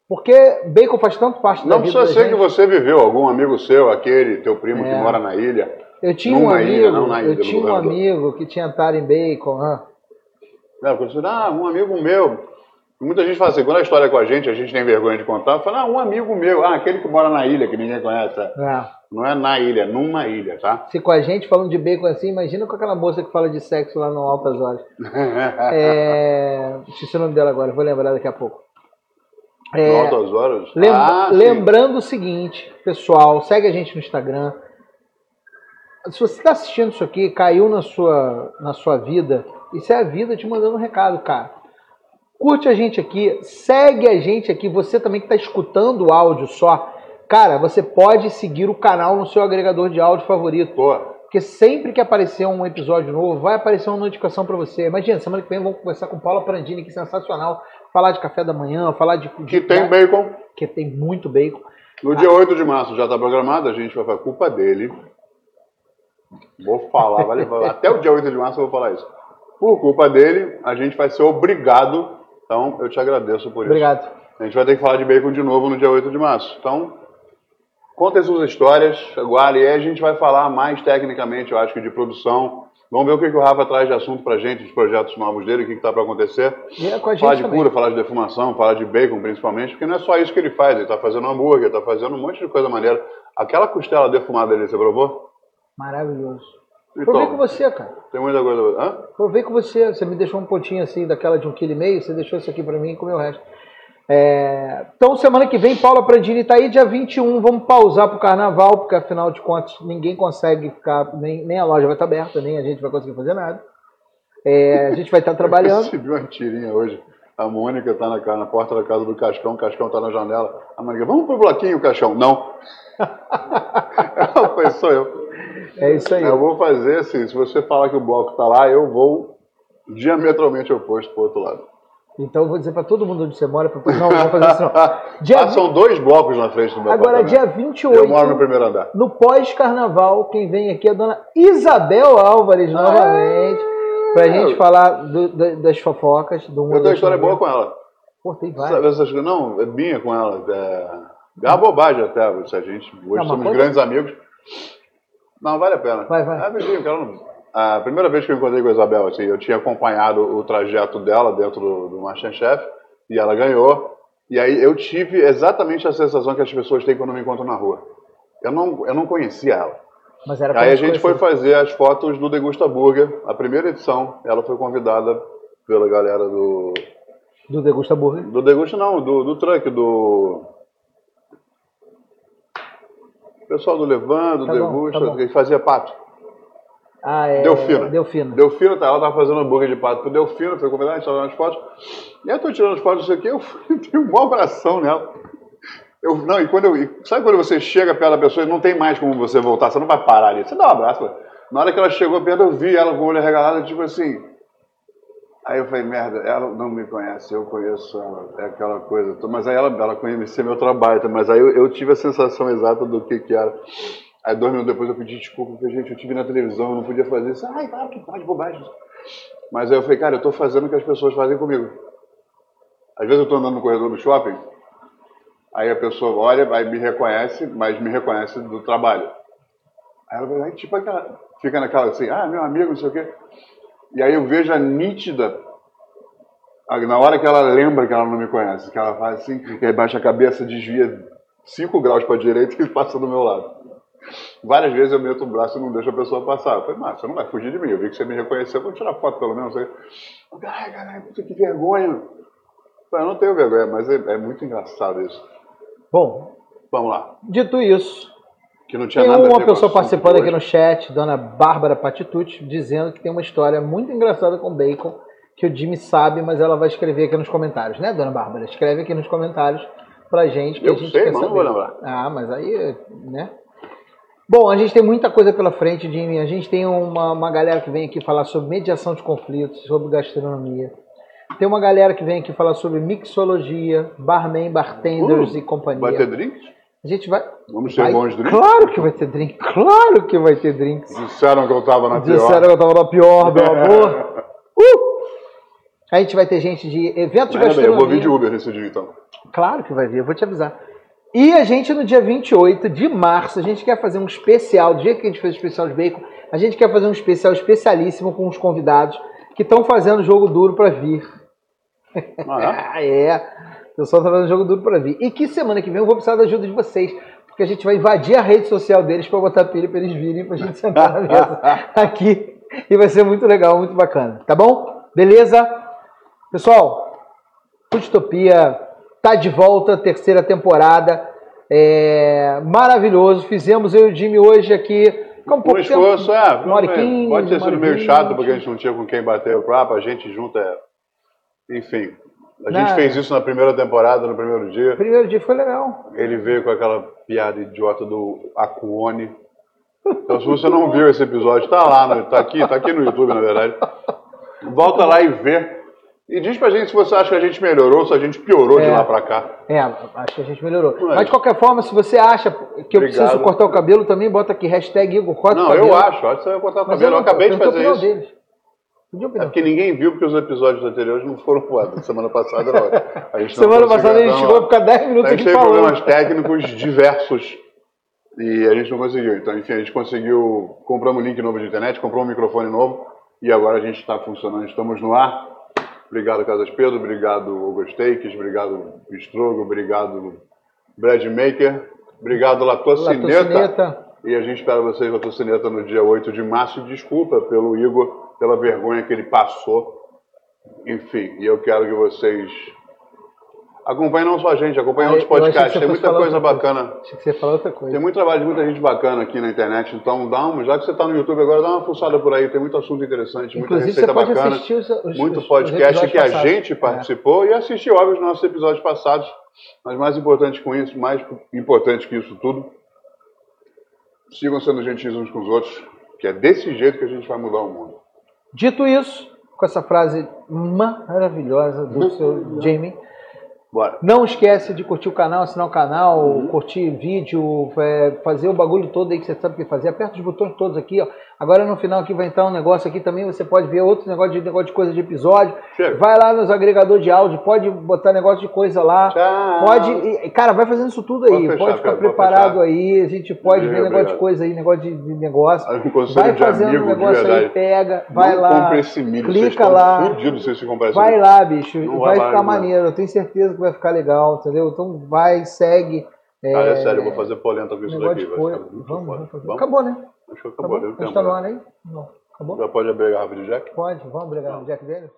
Porque bacon faz tanto parte da Não vida precisa da ser que você viveu, algum amigo seu, aquele teu primo que É. mora na ilha. Eu tinha um numa amigo, ilha, não na ilha, eu tinha um amigo que tinha tara em bacon. ah. Quando você ah, um amigo meu. Muita gente fala assim, quando a história é com a gente, a gente tem vergonha de contar, fala, ah, um amigo meu, ah, aquele que mora na ilha, que ninguém conhece. É. Não é na ilha, é numa ilha, tá? Se com a gente falando de bacon assim, imagina com aquela moça que fala de sexo lá no Altas Horas. *laughs* É... Esqueci o nome dela agora, vou lembrar daqui a pouco. É, Altas horas? lem- Ah, lembrando o seguinte, pessoal, segue a gente no Instagram. Se você está assistindo isso aqui, caiu na sua, na sua vida, isso é a vida te mandando um recado, cara. Curte a gente aqui, segue a gente aqui, você também que está escutando o áudio só. Cara, você pode seguir o canal no seu agregador de áudio favorito. Porque sempre que aparecer um episódio novo, vai aparecer uma notificação para você. Imagina, semana que vem vamos conversar com Paula Prandini, que é sensacional. Falar de café da manhã, falar de. que de- tem bacon. que tem muito bacon. No dia 8 de março já está programado, a gente vai falar culpa dele. Vou falar, vai levar, até o dia 8 de março eu vou falar isso. Por culpa dele, a gente vai ser obrigado. Então, eu te agradeço por Obrigado. isso. A gente vai ter que falar de bacon de novo no dia 8 de março. Então, contem suas histórias, agora, e aí a gente vai falar mais tecnicamente, eu acho que de produção. Vamos ver o que, que o Rafa traz de assunto pra gente, os projetos novos dele, o que está para acontecer. É com a gente Falar de também. cura, falar de defumação, falar de bacon principalmente, porque não é só isso que ele faz, ele está fazendo hambúrguer, está fazendo um monte de coisa maneira. Aquela costela defumada ali, você provou? Maravilhoso. Provei com você, cara. tem muita coisa. Hã? Provei com você. Você me deixou um potinho assim daquela de um quilo e meio, você deixou isso aqui pra mim e comeu o resto. É, Então, semana que vem, Paula Prandini tá aí, dia 21. Vamos pausar pro carnaval, porque afinal de contas ninguém consegue ficar, nem, nem a loja vai estar aberta, nem a gente vai conseguir fazer nada. É, a gente vai estar *laughs* Eu trabalhando. recebi uma tirinha hoje. A Mônica tá na, na porta da casa do Cascão, o Cascão tá na janela. A Mônica, vamos pro bloquinho, Cascão? Não. *laughs* Ela foi, sou eu. É isso aí. Eu vou fazer assim, se você falar que o bloco tá lá, eu vou diametralmente oposto pro outro lado. Então eu vou dizer pra todo mundo onde você mora. Pra... Não, não vou fazer isso não. *laughs* Dia Ah, são dois blocos na frente do meu Agora, dia 28. Eu moro no primeiro andar. No pós-carnaval, quem vem aqui é a dona Isabel Álvares, novamente, pra gente falar do- da- das fofocas do mundo. Eu tenho uma história boa com ela. Pô, tem várias. Não, é minha com ela. É, é uma bobagem até, a gente. Hoje mas somos conta. grandes amigos. Não, vale a pena. Vai, vai. É cara. não- A primeira vez que eu encontrei com a Isabel, assim, eu tinha acompanhado o trajeto dela dentro do, do Masterchef e ela ganhou. E aí eu tive exatamente a sensação que as pessoas têm quando me encontram na rua. Eu não, eu não conhecia ela. Mas era Aí a gente foi conhecer. fazer as fotos do Degusta Burger, a primeira edição. Ela foi convidada pela galera do. Do Degusta Burger. Do Degusta não, do, do truck, do. Pessoal do Levando, do Tá bom, Degusta, tá bom. que fazia pato. Ah, é. Delfina. Delfina. Delfino, tá, ela tava fazendo hambúrguer de pato pro Delfino, foi convidada, a gente tava nas fotos. E aí eu tô tirando as fotos disso aqui, eu *laughs* tenho um maior abração nela. Eu, não, e quando eu. Sabe quando você chega perto da pessoa e não tem mais como você voltar, você não vai parar ali, você dá um abraço. Na hora que ela chegou perto, eu vi ela com o olho regalado, tipo assim. Aí eu falei, merda, ela não me conhece, eu conheço ela, é aquela coisa. Mas aí ela, ela conhecia meu trabalho, tá? mas aí eu, eu tive a sensação exata do que que era. Aí dois minutos depois eu pedi desculpa, porque, gente, eu tive na televisão, eu não podia fazer isso. Ai, claro que pode, bobagem. Mas aí eu falei, cara, eu tô fazendo o que as pessoas fazem comigo. Às vezes eu tô andando no corredor do shopping, aí a pessoa olha, aí me reconhece, mas me reconhece do trabalho. Aí ela vai, tipo aquela, fica naquela assim, ah, meu amigo, não sei o quê. E aí eu vejo a nítida, na hora que ela lembra que ela não me conhece, que ela faz assim, e aí baixa a cabeça, desvia 5 graus para a direita e *laughs* passa do meu lado. Várias vezes eu meto o braço e não deixo a pessoa passar. Eu falei, mas você não vai fugir de mim. Eu vi que você me reconheceu, vou tirar foto pelo menos. Ai, caralho, puta, que vergonha. Eu falei, eu não tenho vergonha, mas é, é muito engraçado isso. Bom, Vamos lá. dito isso, Que não tinha tem nada uma pessoa participando aqui no chat, dona Bárbara Patitucci, dizendo que tem uma história muito engraçada com bacon, que o Jimmy sabe, mas ela vai escrever aqui nos comentários, né, dona Bárbara? Escreve aqui nos comentários pra gente, que Eu a gente sei, quer mas não saber. vou lembrar. Ah, mas aí, né? Bom, a gente tem muita coisa pela frente, Jimmy. A gente tem uma, uma galera que vem aqui falar sobre mediação de conflitos, sobre gastronomia. Tem uma galera que vem aqui falar sobre mixologia, barman, bartenders Uh, e companhia. Vai ter drinks? A gente vai. Vamos ter vai- bons drinks? Claro que vai ter drink. Claro que vai ter drinks. Disseram que eu tava na pior. Disseram que eu tava na pior, meu *laughs* amor. Uh! A gente vai ter gente de eventos de Ainda bem, eu gastronomia. vou vir de Uber nesse dia então. Claro que vai vir, eu vou te avisar. E a gente, no dia 28 de março, a gente quer fazer um especial, do jeito que a gente fez o especial de bacon, a gente quer fazer um especial especialíssimo com os convidados que estão fazendo jogo duro para vir. Ah, é? Ah, *laughs* é. O pessoal tá fazendo jogo duro para vir. E que semana que vem eu vou precisar da ajuda de vocês, porque a gente vai invadir a rede social deles para botar pilha para eles virem, pra gente sentar na mesa *laughs* aqui. E vai ser muito legal, muito bacana. Tá bom? Beleza? Pessoal, Foodtopia tá de volta, terceira temporada. É, maravilhoso. Fizemos eu e o Jimmy hoje aqui. Com um pouco esforço, tempo, é. uma hora e quinze, Pode ter sido meio chato, porque a gente não tinha com quem bater o papo, a gente junto é. Enfim. A gente Nada. fez isso na primeira temporada, no primeiro dia. Primeiro dia foi legal. Ele veio com aquela piada idiota do Acuone. Então, se você não viu esse episódio, tá lá, no, tá aqui, tá aqui no YouTube, na verdade. Volta lá e vê. E diz pra gente se você acha que a gente melhorou, se a gente piorou é, de lá pra cá. É, acho que a gente melhorou. Mas, Mas de qualquer forma, se você acha que eu Obrigado. preciso cortar o cabelo, também bota aqui hashtag Igor corta Não, eu acho, acho que você vai cortar o cabelo. Eu, eu acabei de fazer isso. Deles. É porque ninguém viu, porque os episódios anteriores não foram voados. *laughs* Semana passada não. A gente Semana passada a gente chegou a ficar 10 minutos aqui falando. A gente teve problemas técnicos diversos e a gente não conseguiu. Então, enfim, a gente conseguiu, compramos um link novo de internet, comprou um microfone novo e agora a gente está funcionando, estamos no ar. Obrigado, Casas Pedro, obrigado, Hugo Steaks, obrigado, Bistrogo, obrigado, Brad Maker, obrigado, Latocineta. E a gente espera vocês, Latocineta, no dia 8 de março. Desculpa pelo Igor pela vergonha que ele passou. Enfim, e eu quero que vocês acompanhem não só a gente, acompanhem outros podcasts. Tem muita coisa bacana. Acho que você falou outra coisa. Tem muito trabalho de muita gente bacana aqui na internet. Então, dá uma, já que você está no YouTube agora, dá uma fuçada por aí. Tem muito assunto interessante, muita Inclusive, receita bacana. Os, os, muito podcast que a gente participou é. e assistiu, óbvio, os nossos episódios passados. Mas mais importante com isso, mais importante que isso tudo, sigam sendo gentis uns com os outros, que é desse jeito que a gente vai mudar o mundo. Dito isso, com essa frase maravilhosa do seu Jamie, Bora. Não esquece de curtir o canal, assinar o canal, uhum. curtir vídeo, é, fazer o bagulho todo aí que você sabe o que fazer. Aperta os botões todos aqui, ó. Agora no final aqui vai entrar um negócio aqui também, você pode ver outro negócio de negócio de coisa de episódio. Chega. Vai lá nos agregadores de áudio, pode botar negócio de coisa lá. Tchau. Pode. Cara, vai fazendo isso tudo aí. Pode, fechar, pode ficar preparado aí. A gente pode ver negócio de coisa aí, negócio de, de negócio. Vai fazendo um negócio aí, pega, vai não lá. Compre esse milho, clica lá. Fudido comprar vai milho. lá, bicho. Não vai, vai ficar maneiro. Eu tenho certeza que vai ficar legal, entendeu? Então vai, segue. É, Cara, é sério, eu vou fazer polenta com isso daqui. Vai vamos, vamos, vamos, Acabou, né? Acho que acabou. acabou? A gente tá no ar aí? Não. Acabou? Já pode abrir a garrafa de Jack? Pode, vamos abrir a garrafa de Jack dele?